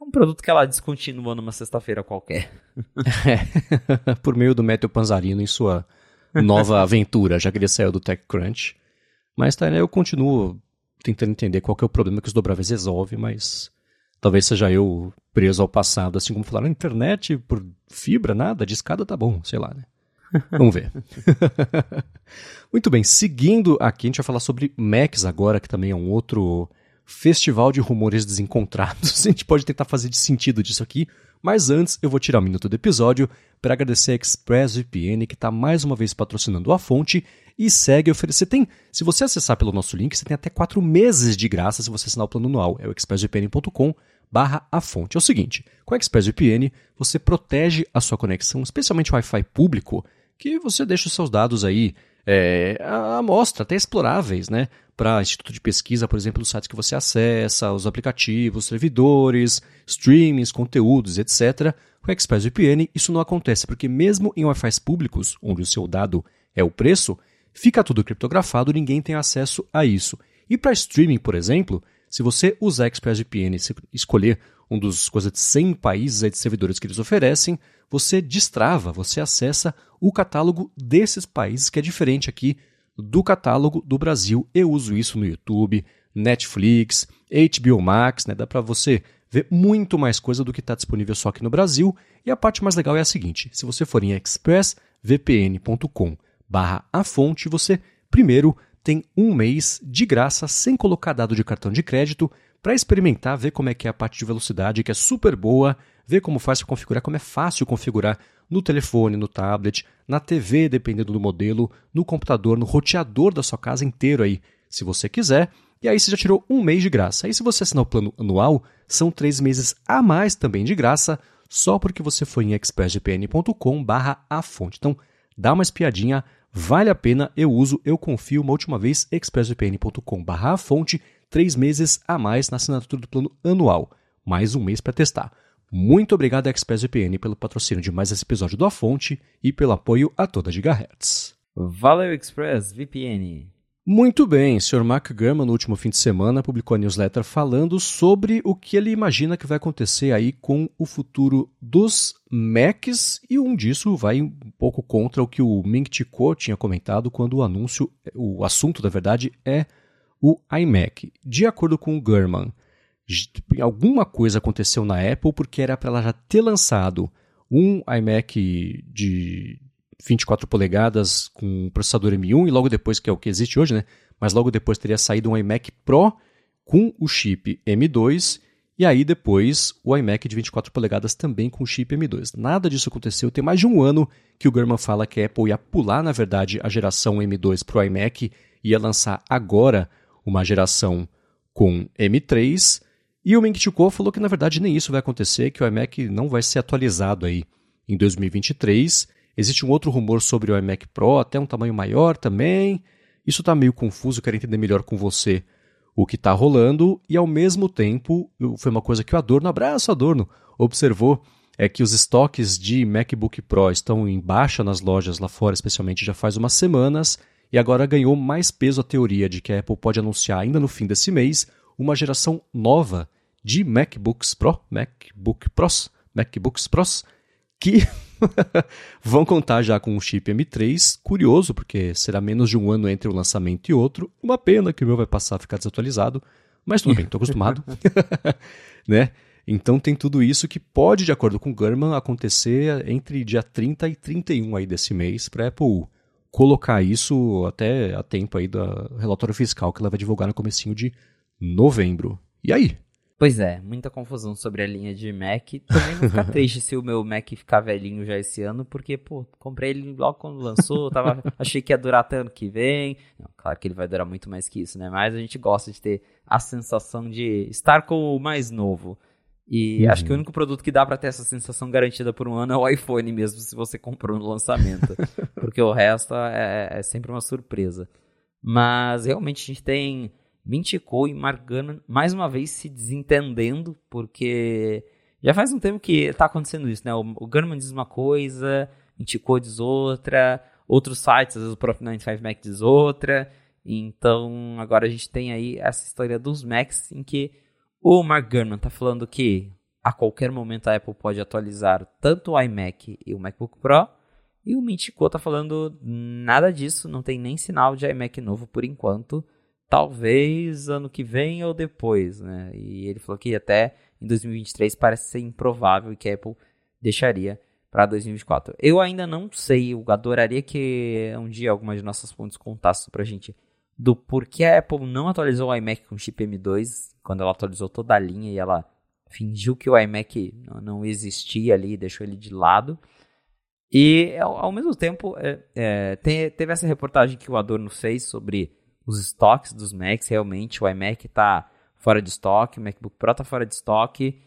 é um produto que ela descontinua numa sexta-feira qualquer.
É. Por meio do Matthew Panzarino em sua nova aventura, já que ele saiu do TechCrunch. Mas tá, né, eu continuo tentando entender qual é o problema que os dobráveis resolvem, mas talvez seja eu preso ao passado, assim como falaram, internet por fibra, nada, de escada tá bom, sei lá, né? Vamos ver. Muito bem, seguindo aqui, a gente vai falar sobre Macs agora, que também é um outro festival de rumores desencontrados. A gente pode tentar fazer de sentido disso aqui, mas antes eu vou tirar um minuto do episódio para agradecer a ExpressVPN que está mais uma vez patrocinando a fonte e segue oferecer. Tem, se você acessar pelo nosso link, você tem até quatro meses de graça se você assinar o plano anual. É o expressvpn.com barra a fonte. É o seguinte, com a ExpressVPN você protege a sua conexão, especialmente o Wi-Fi público, que você deixa os seus dados aí é, a amostra, até exploráveis, né? Para instituto de pesquisa, por exemplo, os sites que você acessa, os aplicativos, servidores, streamings, conteúdos, etc. Com a ExpressVPN, isso não acontece, porque mesmo em Wi-Fi públicos, onde o seu dado é o preço, fica tudo criptografado ninguém tem acesso a isso. E para streaming, por exemplo, se você usar ExpressVPN e escolher um dos coisa de 100 países de servidores que eles oferecem, você destrava, você acessa o catálogo desses países, que é diferente aqui do catálogo do Brasil. Eu uso isso no YouTube, Netflix, HBO Max, né? dá para você ver muito mais coisa do que está disponível só aqui no Brasil. E a parte mais legal é a seguinte: se você for em expressvpn.com barra a fonte, você primeiro tem um mês de graça sem colocar dado de cartão de crédito para experimentar, ver como é que é a parte de velocidade, que é super boa, ver como faz para configurar, como é fácil configurar no telefone, no tablet, na TV, dependendo do modelo, no computador, no roteador da sua casa inteiro aí, se você quiser. E aí você já tirou um mês de graça. Aí se você assinar o plano anual, são três meses a mais também de graça, só porque você foi em expressvpn.com barra a fonte. Então, dá uma espiadinha, vale a pena, eu uso, eu confio. Uma última vez, expressvpn.com barra a fonte, três meses a mais na assinatura do plano anual. Mais um mês para testar. Muito obrigado, ExpressVPN, pelo patrocínio de mais esse episódio do A Fonte e pelo apoio a toda Gigahertz.
Valeu, ExpressVPN!
Muito bem, Sr. Mark Gurman, no último fim de semana, publicou a newsletter falando sobre o que ele imagina que vai acontecer aí com o futuro dos Macs, e um disso vai um pouco contra o que o Ming Chi Kuo tinha comentado quando o anúncio, o assunto, da verdade, é o iMac. De acordo com o Gurman, alguma coisa aconteceu na Apple porque era para ela já ter lançado um iMac de 24 polegadas com processador M1 e logo depois, que é o que existe hoje, né? Mas logo depois teria saído um iMac Pro com o chip M2 e aí depois o iMac de 24 polegadas também com o chip M2. Nada disso aconteceu. Tem mais de um ano que o Gurman fala que a Apple ia pular, na verdade, a geração M2 para o iMac e ia lançar agora uma geração com M3 e o Ming Chi falou que na verdade nem isso vai acontecer, que o iMac não vai ser atualizado aí em 2023. Existe um outro rumor sobre o iMac Pro, até um tamanho maior também. Isso está meio confuso, quero entender melhor com você o que está rolando. E ao mesmo tempo, foi uma coisa que o Adorno, abraço Adorno, observou, é que os estoques de MacBook Pro estão em baixa nas lojas lá fora, especialmente já faz umas semanas, e agora ganhou mais peso a teoria de que a Apple pode anunciar ainda no fim desse mês uma geração nova de MacBooks Pro, MacBook Pros, MacBooks Pros, que vão contar já com o chip M3. Curioso, porque será menos de um ano entre um lançamento e outro. Uma pena que o meu vai passar a ficar desatualizado, mas tudo bem, estou acostumado. né? Então tem tudo isso que pode, de acordo com o Gurman, acontecer entre dia 30 e 31 aí desse mês para Apple colocar isso até a tempo aí do relatório fiscal que ela vai divulgar no comecinho de novembro. E aí?
Pois é, muita confusão sobre a linha de Mac. Também vou ficar triste se o meu Mac ficar velhinho já esse ano, porque, pô, comprei ele logo quando lançou, tava, achei que ia durar até ano que vem. Não, claro que ele vai durar muito mais que isso, né? Mas a gente gosta de ter a sensação de estar com o mais novo. E uhum. acho que o único produto que dá para ter essa sensação garantida por um ano é o iPhone mesmo, se você comprou no lançamento. porque o resto é, é sempre uma surpresa. Mas realmente a gente tem Mintico e Margana mais uma vez se desentendendo, porque já faz um tempo que está acontecendo isso, né? O, o Gunman diz uma coisa, Mintico diz outra, outros sites, às vezes o próprio 95Mac diz outra. Então agora a gente tem aí essa história dos Macs em que o Mark Gurman está falando que a qualquer momento a Apple pode atualizar tanto o iMac e o MacBook Pro. E o Mintico está falando nada disso, não tem nem sinal de iMac novo por enquanto talvez ano que vem ou depois, né? E ele falou que até em 2023 parece ser improvável que a Apple deixaria para 2024. Eu ainda não sei, eu adoraria que um dia alguma de nossas fontes contasse pra gente do porquê a Apple não atualizou o iMac com chip M2 quando ela atualizou toda a linha e ela fingiu que o iMac não existia ali, deixou ele de lado. E ao, mesmo tempo, é, é, teve essa reportagem que o Adorno fez sobre os estoques dos Macs, realmente o iMac está fora de estoque, o MacBook Pro está fora de estoque,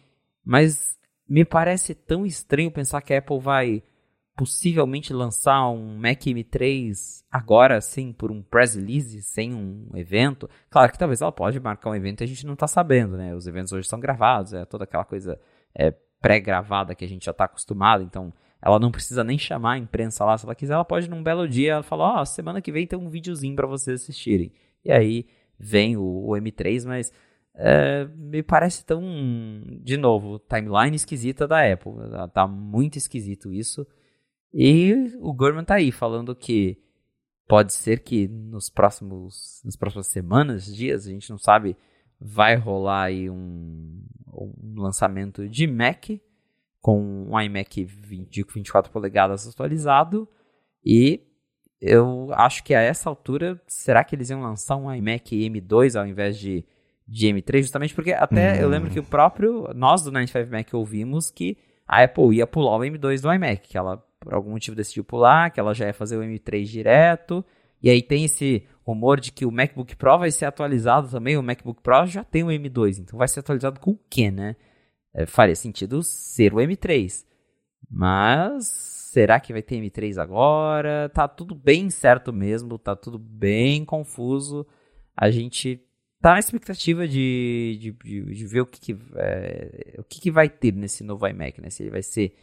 mas me parece tão estranho pensar que a Apple vai possivelmente lançar um Mac M3 agora, assim, por um press release, sem um evento. Claro que talvez ela pode marcar um evento e a gente não está sabendo, né? Os eventos hoje são gravados, é toda aquela coisa é, pré-gravada que a gente já está acostumado, então ela não precisa nem chamar a imprensa lá. Se ela quiser, ela pode num belo dia falar: Ó, oh, semana que vem tem um videozinho para vocês assistirem. E aí vem o, o M3, mas é, me parece tão. De novo, timeline esquisita da Apple. Tá muito esquisito isso. E o Gorman tá aí falando que pode ser que nos próximos, nas próximas semanas, dias, a gente não sabe, vai rolar aí um, um lançamento de Mac com um iMac 20, 24 polegadas atualizado. E eu acho que a essa altura, será que eles iam lançar um iMac M2 ao invés de, de M3? Justamente porque até hum. eu lembro que o próprio, nós do 95Mac ouvimos que a Apple ia pular o M2 do iMac, que ela por algum motivo decidiu pular, que ela já ia fazer o M3 direto. E aí tem esse rumor de que o MacBook Pro vai ser atualizado também. O MacBook Pro já tem o M2, então vai ser atualizado com o quê, né? É, faria sentido ser o M3. Mas será que vai ter M3 agora? Tá tudo bem certo mesmo, tá tudo bem confuso. A gente tá na expectativa de, de, de, de ver o, que, que é, o que, que vai ter nesse novo iMac, né? Se ele vai ser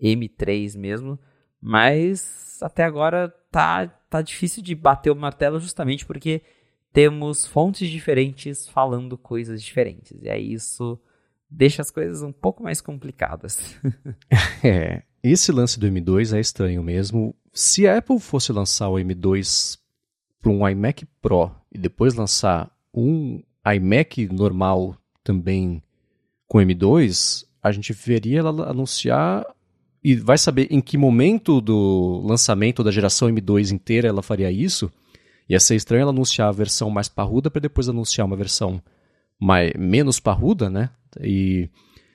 M3 mesmo. Mas até agora tá, tá difícil de bater o martelo justamente porque temos fontes diferentes falando coisas diferentes. E aí isso deixa as coisas um pouco mais complicadas.
é, esse lance do M2 é estranho mesmo. Se a Apple fosse lançar o M2 para um iMac Pro e depois lançar um iMac normal também com M2, a gente veria ela anunciar e vai saber em que momento do lançamento da geração M2 inteira ela faria isso. Ia ser estranho ela anunciar a versão mais parruda para depois anunciar uma versão mais, menos parruda, né? E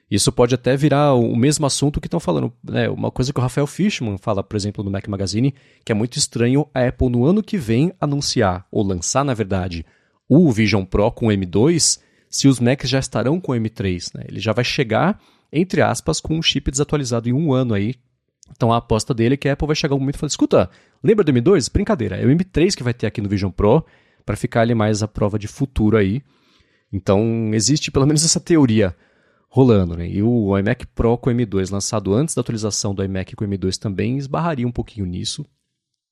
isso pode até virar o mesmo assunto que estão falando. Né? Uma coisa que o Rafael Fishman fala, por exemplo, no Mac Magazine, que é muito estranho a Apple no ano que vem anunciar, ou lançar, na verdade, o Vision Pro com M2, se os Macs já estarão com M3. Né? Ele já vai chegar entre aspas, com um chip desatualizado em um ano aí. Então a aposta dele é que a Apple vai chegar um momento e falar: escuta, lembra do M2? Brincadeira, é o M3 que vai ter aqui no Vision Pro para ficar ali mais a prova de futuro aí. Então existe pelo menos essa teoria rolando, né? E o iMac Pro com M2 lançado antes da atualização do iMac com M2 também esbarraria um pouquinho nisso.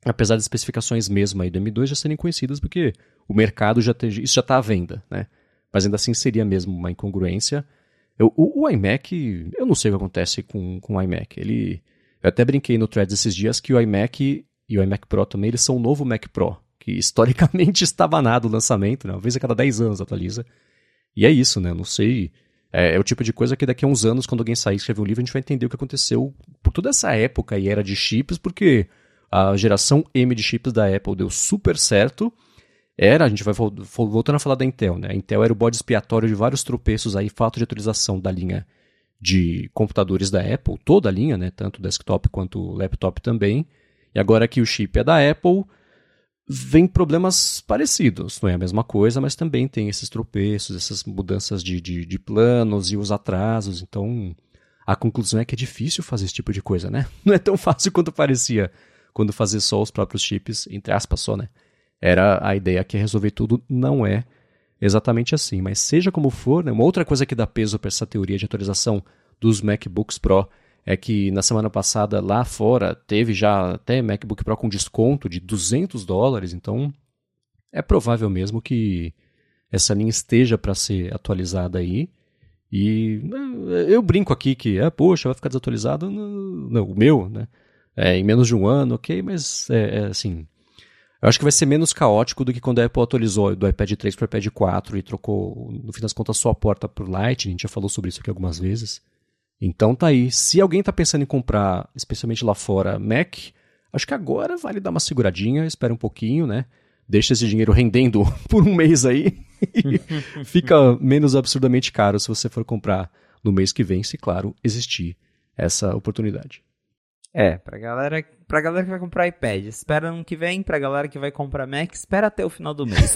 Apesar das especificações mesmo aí do M2 já serem conhecidas, porque o mercado já tem, isso já está à venda, né? Mas ainda assim seria mesmo uma incongruência. Eu, o, o, iMac, eu não sei o que acontece com, com o iMac. Ele, eu até brinquei no Threads esses dias que o iMac e o iMac Pro também, eles são o novo Mac Pro, que historicamente está banado o lançamento, né? uma vez a cada 10 anos atualiza. E é isso, né? Não sei. É, é, o tipo de coisa que daqui a uns anos, quando alguém sair e escrever um livro, a gente vai entender o que aconteceu por toda essa época e era de chips, porque a geração M de chips da Apple deu super certo era, a gente vai voltando a falar da Intel, né? A Intel era o bode expiatório de vários tropeços aí, fato de atualização da linha de computadores da Apple, toda a linha, né? Tanto desktop quanto laptop também. E agora que o chip é da Apple, vem problemas parecidos. Não é a mesma coisa, mas também tem esses tropeços, essas mudanças de, de, de planos e os atrasos. Então, a conclusão é que é difícil fazer esse tipo de coisa, né? Não é tão fácil quanto parecia quando fazer só os próprios chips, entre aspas só, né? era a ideia que resolver tudo, não é exatamente assim. Mas seja como for, né, uma outra coisa que dá peso para essa teoria de atualização dos MacBooks Pro é que na semana passada lá fora teve já até MacBook Pro com desconto de 200 dólares, então é provável mesmo que essa linha esteja para ser atualizada aí. E né, eu brinco aqui que, ah, poxa, vai ficar desatualizado. Não, o meu, né? É, em menos de um ano, ok, mas é, é assim, eu acho que vai ser menos caótico do que quando a Apple atualizou do iPad 3 para o iPad 4 e trocou, no fim das contas, só a porta para o Lightning. A gente já falou sobre isso aqui algumas vezes. Então tá aí. Se alguém está pensando em comprar, especialmente lá fora, Mac, acho que agora vale dar uma seguradinha, espera um pouquinho, né? Deixa esse dinheiro rendendo por um mês aí. fica menos absurdamente caro se você for comprar no mês que vem, se claro existir essa oportunidade.
É, pra galera, pra galera que vai comprar iPad, espera ano que vem. Pra galera que vai comprar Mac, espera até o final do mês.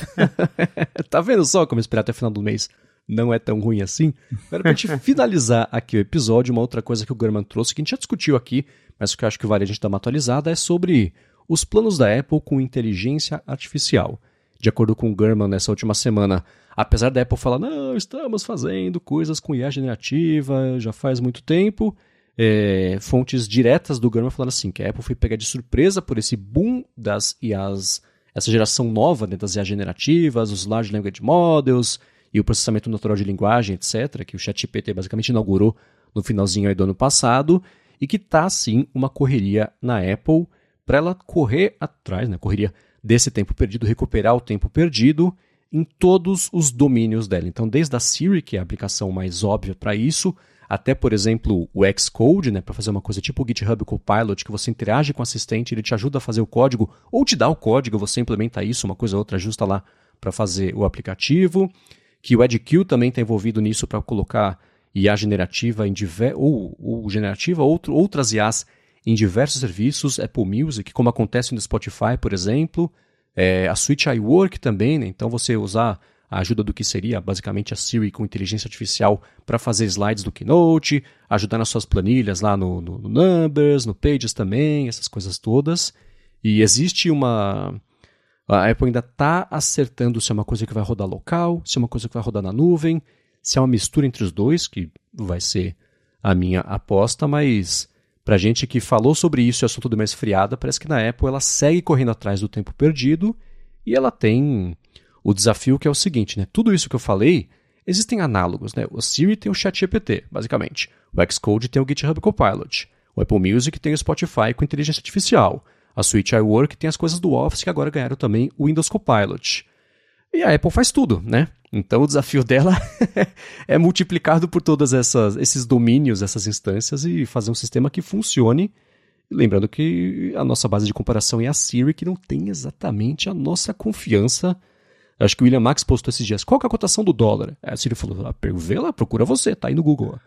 tá vendo só como esperar até o final do mês não é tão ruim assim? Agora, pra gente finalizar aqui o episódio, uma outra coisa que o German trouxe, que a gente já discutiu aqui, mas que eu acho que vale a gente dar uma atualizada, é sobre os planos da Apple com inteligência artificial. De acordo com o German, nessa última semana, apesar da Apple falar, não, estamos fazendo coisas com IA generativa já faz muito tempo, é, fontes diretas do Gurman falando assim, que a Apple foi pegar de surpresa por esse boom das IAs, essa geração nova né, das IAs generativas, os Large Language Models e o processamento natural de linguagem, etc., que o ChatGPT basicamente inaugurou no finalzinho do ano passado, e que está, sim, uma correria na Apple para ela correr atrás, né, correria desse tempo perdido, recuperar o tempo perdido em todos os domínios dela. Então, desde a Siri, que é a aplicação mais óbvia para isso, até, por exemplo, o Xcode, né, para fazer uma coisa tipo o GitHub Copilot, que você interage com o assistente, ele te ajuda a fazer o código, ou te dá o código, você implementa isso, uma coisa ou outra, ajusta lá para fazer o aplicativo. Que o EdQ também está envolvido nisso para colocar IA generativa em diver... ou, ou generativa, outro, outras IAs em diversos serviços, Apple Music, como acontece no Spotify, por exemplo. É, a Switch iWork também, né? então você usar a ajuda do que seria basicamente a Siri com inteligência artificial para fazer slides do Keynote, ajudar nas suas planilhas lá no, no, no, Numbers, no Pages também, essas coisas todas. E existe uma. A Apple ainda está acertando se é uma coisa que vai rodar local, se é uma coisa que vai rodar na nuvem, se é uma mistura entre os dois, que vai ser a minha aposta, mas para gente que falou sobre isso e o assunto deu uma esfriada, parece que na Apple ela segue correndo atrás do tempo perdido e ela tem o desafio que é o seguinte, né? Tudo isso que eu falei, existem análogos, né? O Siri tem o ChatGPT, basicamente. O Xcode tem o GitHub Copilot. O Apple Music tem o Spotify com inteligência artificial. A Switch iWork tem as coisas do Office que agora ganharam também o Windows Copilot. E a Apple faz tudo, né? Então o desafio dela é multiplicado por todos esses domínios, essas instâncias e fazer um sistema que funcione. Lembrando que a nossa base de comparação é a Siri, que não tem exatamente a nossa confiança Acho que o William Max postou esses dias. Qual que é a cotação do dólar? Aí a Siri falou: ah, vê lá, procura você, tá aí no Google.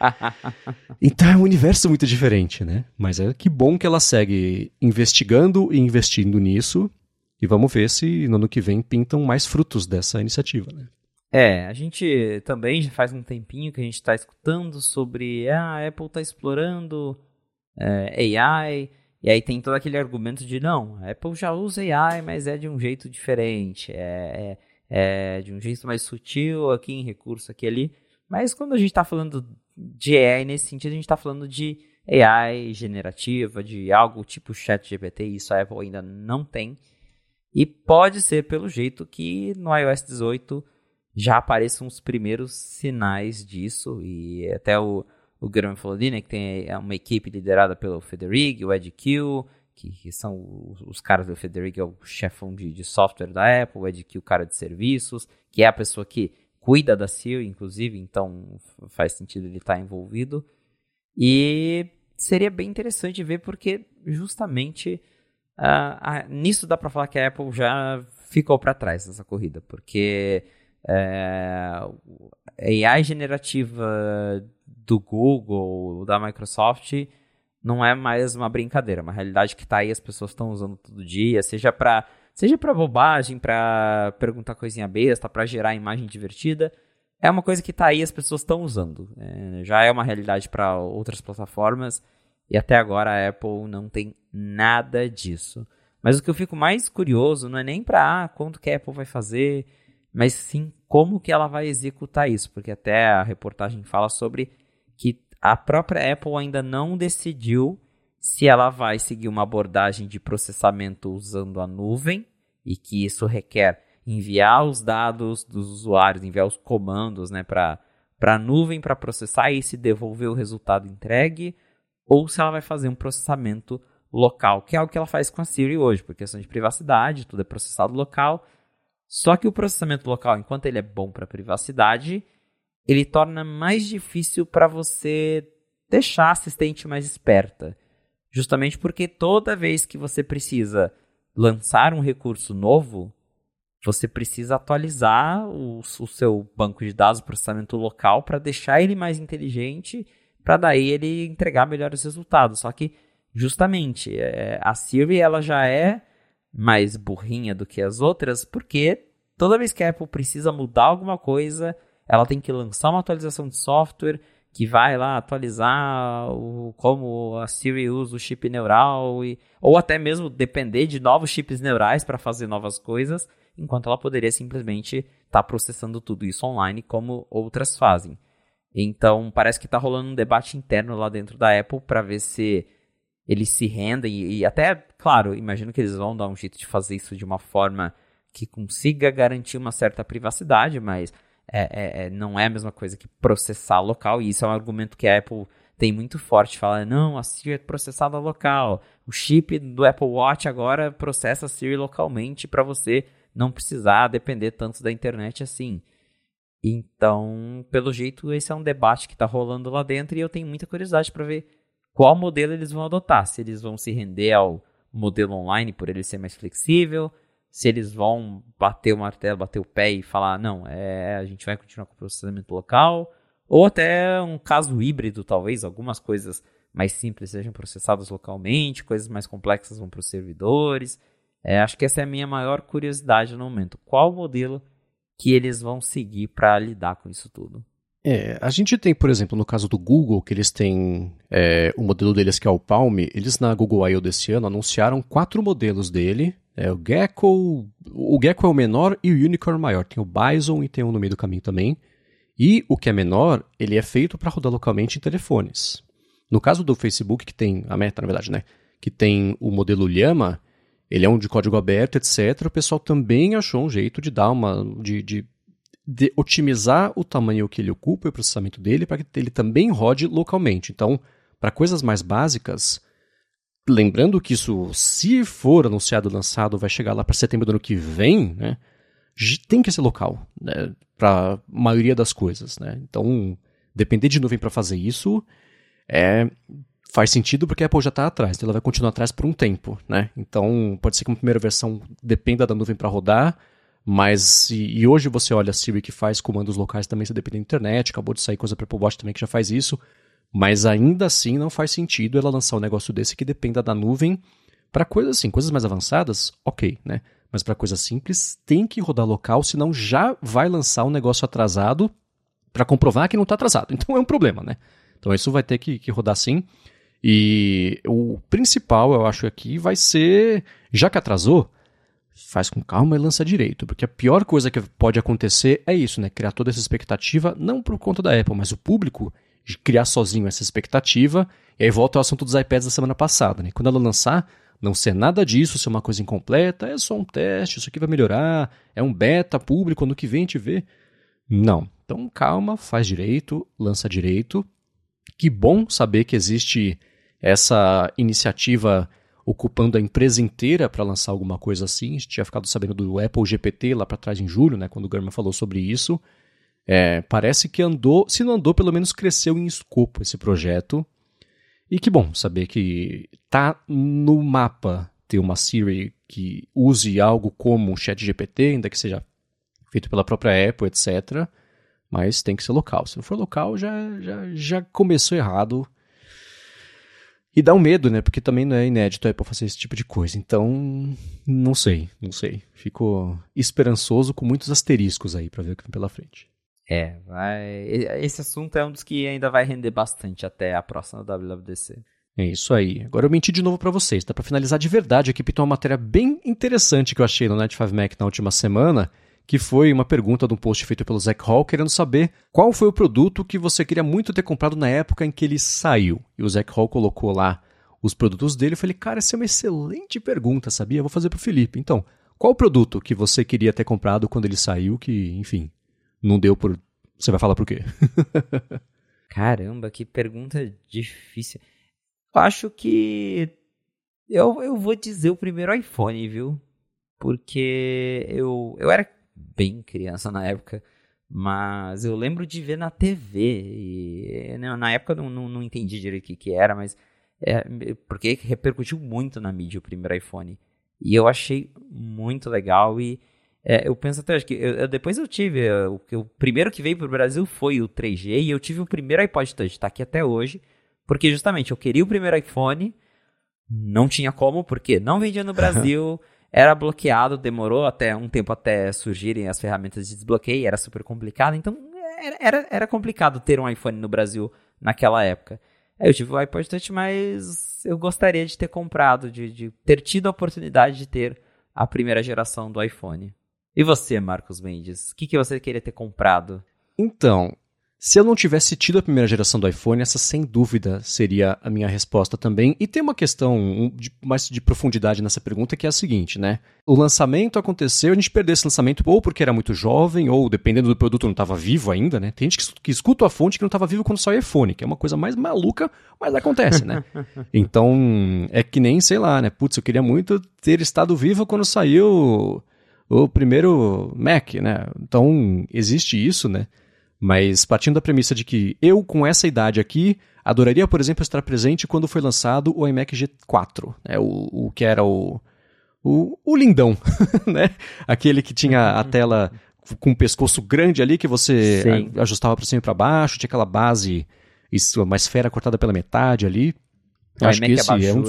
então é um universo muito diferente, né? Mas é que bom que ela segue investigando e investindo nisso. E vamos ver se no ano que vem pintam mais frutos dessa iniciativa, né?
É, a gente também já faz um tempinho que a gente está escutando sobre ah, a Apple está explorando é, AI e aí tem todo aquele argumento de não, a Apple já usa AI, mas é de um jeito diferente, é, é, é de um jeito mais sutil aqui em recurso, aqui ali. Mas quando a gente está falando de AI nesse sentido, a gente está falando de AI generativa, de algo tipo chat GPT, isso a Apple ainda não tem. E pode ser pelo jeito que no iOS 18 já apareçam os primeiros sinais disso, e até o, o Guilherme né, que tem é uma equipe liderada pelo Federighi, o Ed Kill, que, que, são os, caras do Federico, é o chefão de, de, software da Apple, o Ed Kill, o cara de serviços, que é a pessoa que cuida da Siri, inclusive, então faz sentido ele estar tá envolvido. E seria bem interessante ver, porque justamente uh, nisso dá para falar que a Apple já ficou para trás nessa corrida, porque é, AI generativa do Google, da Microsoft, não é mais uma brincadeira, é uma realidade que está aí, as pessoas estão usando todo dia, seja para seja para bobagem, para perguntar coisinha besta, para gerar imagem divertida, é uma coisa que está aí, as pessoas estão usando. É, já é uma realidade para outras plataformas e até agora a Apple não tem nada disso. Mas o que eu fico mais curioso não é nem para ah, quanto que a Apple vai fazer, mas sim como que ela vai executar isso, porque até a reportagem fala sobre que a própria Apple ainda não decidiu se ela vai seguir uma abordagem de processamento usando a nuvem e que isso requer enviar os dados dos usuários, enviar os comandos né, para a nuvem para processar e se devolver o resultado entregue, ou se ela vai fazer um processamento local, que é o que ela faz com a Siri hoje, por questão de privacidade, tudo é processado local. Só que o processamento local, enquanto ele é bom para privacidade, ele torna mais difícil para você deixar a assistente mais esperta. Justamente porque toda vez que você precisa lançar um recurso novo, você precisa atualizar o, o seu banco de dados, processamento local, para deixar ele mais inteligente, para daí ele entregar melhores resultados. Só que, justamente, é, a Siri ela já é mais burrinha do que as outras, porque toda vez que a Apple precisa mudar alguma coisa, ela tem que lançar uma atualização de software que vai lá atualizar o, como a Siri usa o chip neural, e, ou até mesmo depender de novos chips neurais para fazer novas coisas, enquanto ela poderia simplesmente estar tá processando tudo isso online como outras fazem. Então parece que está rolando um debate interno lá dentro da Apple para ver se eles se rendem e, e até, claro, imagino que eles vão dar um jeito de fazer isso de uma forma que consiga garantir uma certa privacidade, mas é, é, é, não é a mesma coisa que processar local, e isso é um argumento que a Apple tem muito forte, fala, não, a Siri é processada local, o chip do Apple Watch agora processa a Siri localmente para você não precisar depender tanto da internet assim. Então, pelo jeito, esse é um debate que está rolando lá dentro e eu tenho muita curiosidade para ver qual modelo eles vão adotar. Se eles vão se render ao modelo online por ele ser mais flexível, se eles vão bater o martelo, bater o pé e falar, não, é, a gente vai continuar com o processamento local, ou até um caso híbrido, talvez, algumas coisas mais simples sejam processadas localmente, coisas mais complexas vão para os servidores. É, acho que essa é a minha maior curiosidade no momento. Qual modelo que eles vão seguir para lidar com isso tudo?
É, a gente tem, por exemplo, no caso do Google, que eles têm é, o modelo deles que é o Palm, eles na Google I.O. desse ano anunciaram quatro modelos dele, é, o Gecko, o Gecko é o menor e o Unicorn maior, tem o Bison e tem um no meio do caminho também, e o que é menor, ele é feito para rodar localmente em telefones. No caso do Facebook, que tem, a Meta na verdade, né, que tem o modelo Llama, ele é um de código aberto, etc. O pessoal também achou um jeito de dar uma. de, de, de otimizar o tamanho que ele ocupa e o processamento dele para que ele também rode localmente. Então, para coisas mais básicas, lembrando que isso, se for anunciado lançado, vai chegar lá para setembro do ano que vem, né? Tem que ser local, né? Para a maioria das coisas, né? Então, depender de nuvem para fazer isso é faz sentido porque a Apple já está atrás, então ela vai continuar atrás por um tempo, né? Então pode ser que uma primeira versão dependa da nuvem para rodar, mas e, e, hoje você olha a Siri que faz comandos locais também, você depende da internet, acabou de sair coisa para Apple Watch também que já faz isso, mas ainda assim não faz sentido ela lançar um negócio desse que dependa da nuvem para coisas assim, coisas mais avançadas, ok, né? Mas para coisas simples tem que rodar local, senão já vai lançar um negócio atrasado para comprovar que não está atrasado. Então é um problema, né? Então isso vai ter que, que rodar sim. E o principal, eu acho, aqui vai ser, já que atrasou, faz com calma e lança direito, porque a pior coisa que pode acontecer é isso, né? Criar toda essa expectativa, não por conta da Apple, mas o público criar sozinho essa expectativa, e aí volta ao assunto dos iPads da semana passada, né? Quando ela lançar, não ser nada disso, ser uma coisa incompleta, é só um teste, isso aqui vai melhorar, é um beta público, ano que vem gente vê. Não. Então calma, faz direito, lança direito, que bom saber que existe essa iniciativa ocupando a empresa inteira para lançar alguma coisa assim. A gente tinha ficado sabendo do Apple GPT lá para trás em julho, né, quando o Gurman falou sobre isso. É, parece que andou, se não andou, pelo menos cresceu em escopo esse projeto. E que bom saber que tá no mapa ter uma Siri que use algo como o ChatGPT, ainda que seja feito pela própria Apple, etc. Mas tem que ser local. Se não for local, já, já, já começou errado. E dá um medo, né? Porque também não é inédito a Apple fazer esse tipo de coisa. Então, não sei, não sei. Fico esperançoso com muitos asteriscos aí para ver o que vem pela frente.
É, vai... esse assunto é um dos que ainda vai render bastante até a próxima WWDC.
É isso aí. Agora eu menti de novo para vocês, tá? Para finalizar de verdade aqui, tem uma matéria bem interessante que eu achei no Net 5 Mac na última semana que foi uma pergunta de um post feito pelo Zach Hall querendo saber qual foi o produto que você queria muito ter comprado na época em que ele saiu. E o Zach Hall colocou lá os produtos dele. Eu falei, cara, essa é uma excelente pergunta, sabia? Eu vou fazer para o Felipe. Então, qual o produto que você queria ter comprado quando ele saiu que, enfim, não deu por. Você vai falar por quê?
Caramba, que pergunta difícil. Eu acho que. Eu, eu vou dizer o primeiro iPhone, viu? Porque eu, eu era bem criança na época, mas eu lembro de ver na TV. E né, na época eu não, não, não entendi direito o que, que era, mas é, porque repercutiu muito na mídia o primeiro iPhone. E eu achei muito legal e é, eu penso até, acho que eu, eu, depois eu tive, o, o primeiro que veio para o Brasil foi o 3G e eu tive o primeiro iPod Touch, está aqui até hoje, porque justamente eu queria o primeiro iPhone, não tinha como, porque não vendia no Brasil, era bloqueado, demorou até um tempo até surgirem as ferramentas de desbloqueio, era super complicado, então era, era, era complicado ter um iPhone no Brasil naquela época. Eu tive o iPod Touch, mas eu gostaria de ter comprado, de, de ter tido a oportunidade de ter a primeira geração do iPhone. E você, Marcos Mendes? O que, que você queria ter comprado?
Então, se eu não tivesse tido a primeira geração do iPhone, essa sem dúvida seria a minha resposta também. E tem uma questão de, mais de profundidade nessa pergunta que é a seguinte, né? O lançamento aconteceu, a gente perdeu esse lançamento ou porque era muito jovem, ou dependendo do produto não estava vivo ainda, né? Tem gente que, que escuta a fonte que não estava vivo quando saiu o iPhone, que é uma coisa mais maluca, mas acontece, né? então, é que nem, sei lá, né? Putz, eu queria muito ter estado vivo quando saiu o primeiro Mac, né? Então, existe isso, né? Mas partindo da premissa de que eu, com essa idade aqui, adoraria, por exemplo, estar presente quando foi lançado o iMac G4, né? o, o que era o, o, o lindão, né? Aquele que tinha a tela com um pescoço grande ali que você Sim. ajustava para cima e para baixo, tinha aquela base, uma esfera cortada pela metade ali.
O Acho que esse é um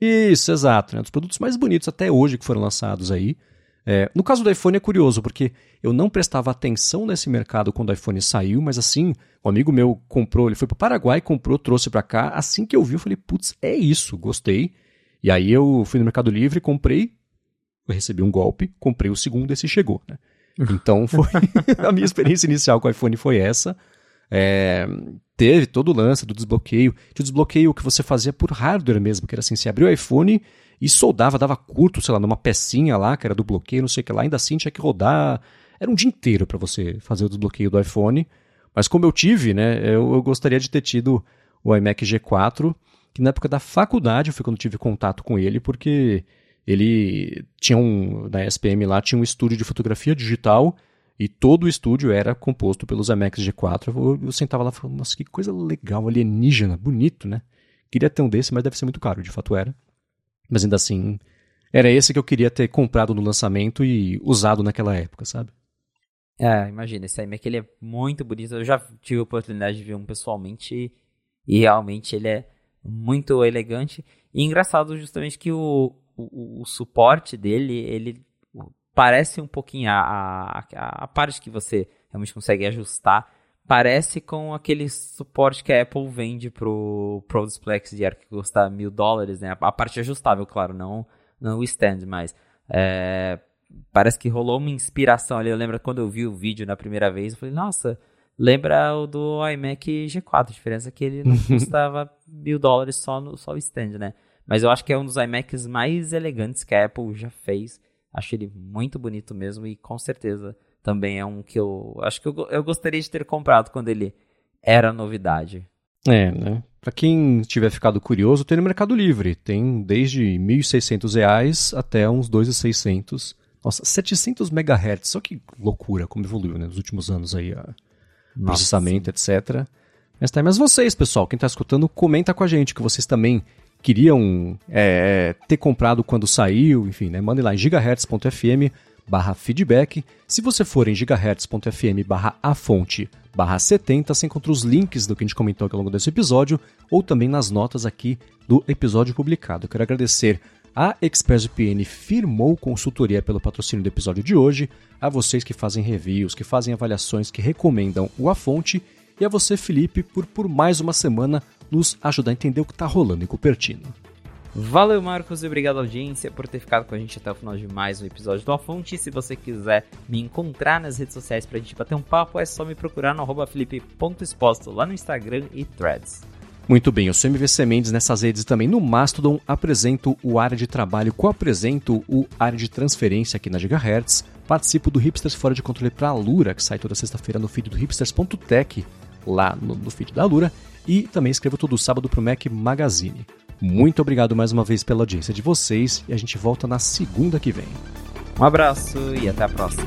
Isso, exato. Né? Dos produtos mais bonitos até hoje que foram lançados aí. É, no caso do iPhone é curioso, porque eu não prestava atenção nesse mercado quando o iPhone saiu, mas assim, um amigo meu comprou, ele foi para o Paraguai, comprou, trouxe para cá. Assim que eu vi, eu falei, putz, é isso, gostei. E aí eu fui no Mercado Livre, comprei, recebi um golpe, comprei o segundo, esse chegou, né? Então foi a minha experiência inicial com o iPhone foi essa. É, teve todo o lance do desbloqueio, de desbloqueio que você fazia por hardware mesmo, que era assim, você abria o iPhone e soldava, dava curto, sei lá, numa pecinha lá, que era do bloqueio, não sei o que lá, ainda assim tinha que rodar. Era um dia inteiro para você fazer o desbloqueio do iPhone. Mas como eu tive, né, eu, eu, gostaria de ter tido o iMac G4, que na época da faculdade foi quando tive contato com ele, porque ele tinha um, na SPM lá, tinha um estúdio de fotografia digital e todo o estúdio era composto pelos iMacs G4. Eu, eu sentava lá falava, nossa, que coisa legal, alienígena, bonito, né? Queria ter um desse, mas deve ser muito caro, de fato era. Mas ainda assim, era esse que eu queria ter comprado no lançamento e usado naquela época, sabe?
É, imagina, esse iMac ele é muito bonito. Eu já tive a oportunidade de ver um pessoalmente e realmente ele é muito elegante. E engraçado justamente que o, o, o suporte dele, ele parece um pouquinho a, a, a parte que você realmente consegue ajustar parece com aquele suporte que a Apple vende pro Pro Display XDR que custa mil dólares, né? A parte ajustável, claro, não, não o stand, mas é, parece que rolou uma inspiração ali. Eu lembro quando eu vi o vídeo na primeira vez, eu falei, nossa, lembra o do iMac G4. A diferença é que ele não custava mil dólares só, no, só o stand, né? Mas eu acho que é um dos iMacs mais elegantes que a Apple já fez. Acho ele muito bonito mesmo e com certeza também é um que eu acho que eu, eu gostaria de ter comprado quando ele era novidade.
É, né? Para quem tiver ficado curioso, tem no Mercado Livre. Tem desde R$ 1.600 até uns 2.600. Nossa, 700 MHz. Só que loucura como evoluiu né, nos últimos anos aí. A processamento, etc. Mas, tá, mas vocês, pessoal, quem está escutando, comenta com a gente que vocês também queriam é, ter comprado quando saiu. Enfim, né? Mandem lá em gigahertz.fm barra feedback. Se você for em gigahertz.fm barra a fonte barra 70, você encontra os links do que a gente comentou aqui ao longo desse episódio ou também nas notas aqui do episódio publicado. Eu quero agradecer a ExpressVPN firmou consultoria pelo patrocínio do episódio de hoje, a vocês que fazem reviews, que fazem avaliações, que recomendam o A Fonte, e a você, Felipe, por por mais uma semana nos ajudar a entender o que está rolando em Cupertino.
Valeu, Marcos, e obrigado, audiência, por ter ficado com a gente até o final de mais um episódio do A Fonte. Se você quiser me encontrar nas redes sociais pra gente bater um papo, é só me procurar no felipe.exposto lá no Instagram e threads.
Muito bem, eu sou MVC Mendes nessas redes também no Mastodon apresento o área de trabalho, co-apresento o área de transferência aqui na Gigahertz, participo do Hipsters Fora de Controle para a Lura, que sai toda sexta-feira no feed do hipsters.tech, lá no, no feed da Lura, e também escrevo todo sábado para o Mac Magazine. Muito obrigado mais uma vez pela audiência de vocês e a gente volta na segunda que vem.
Um abraço e até a próxima.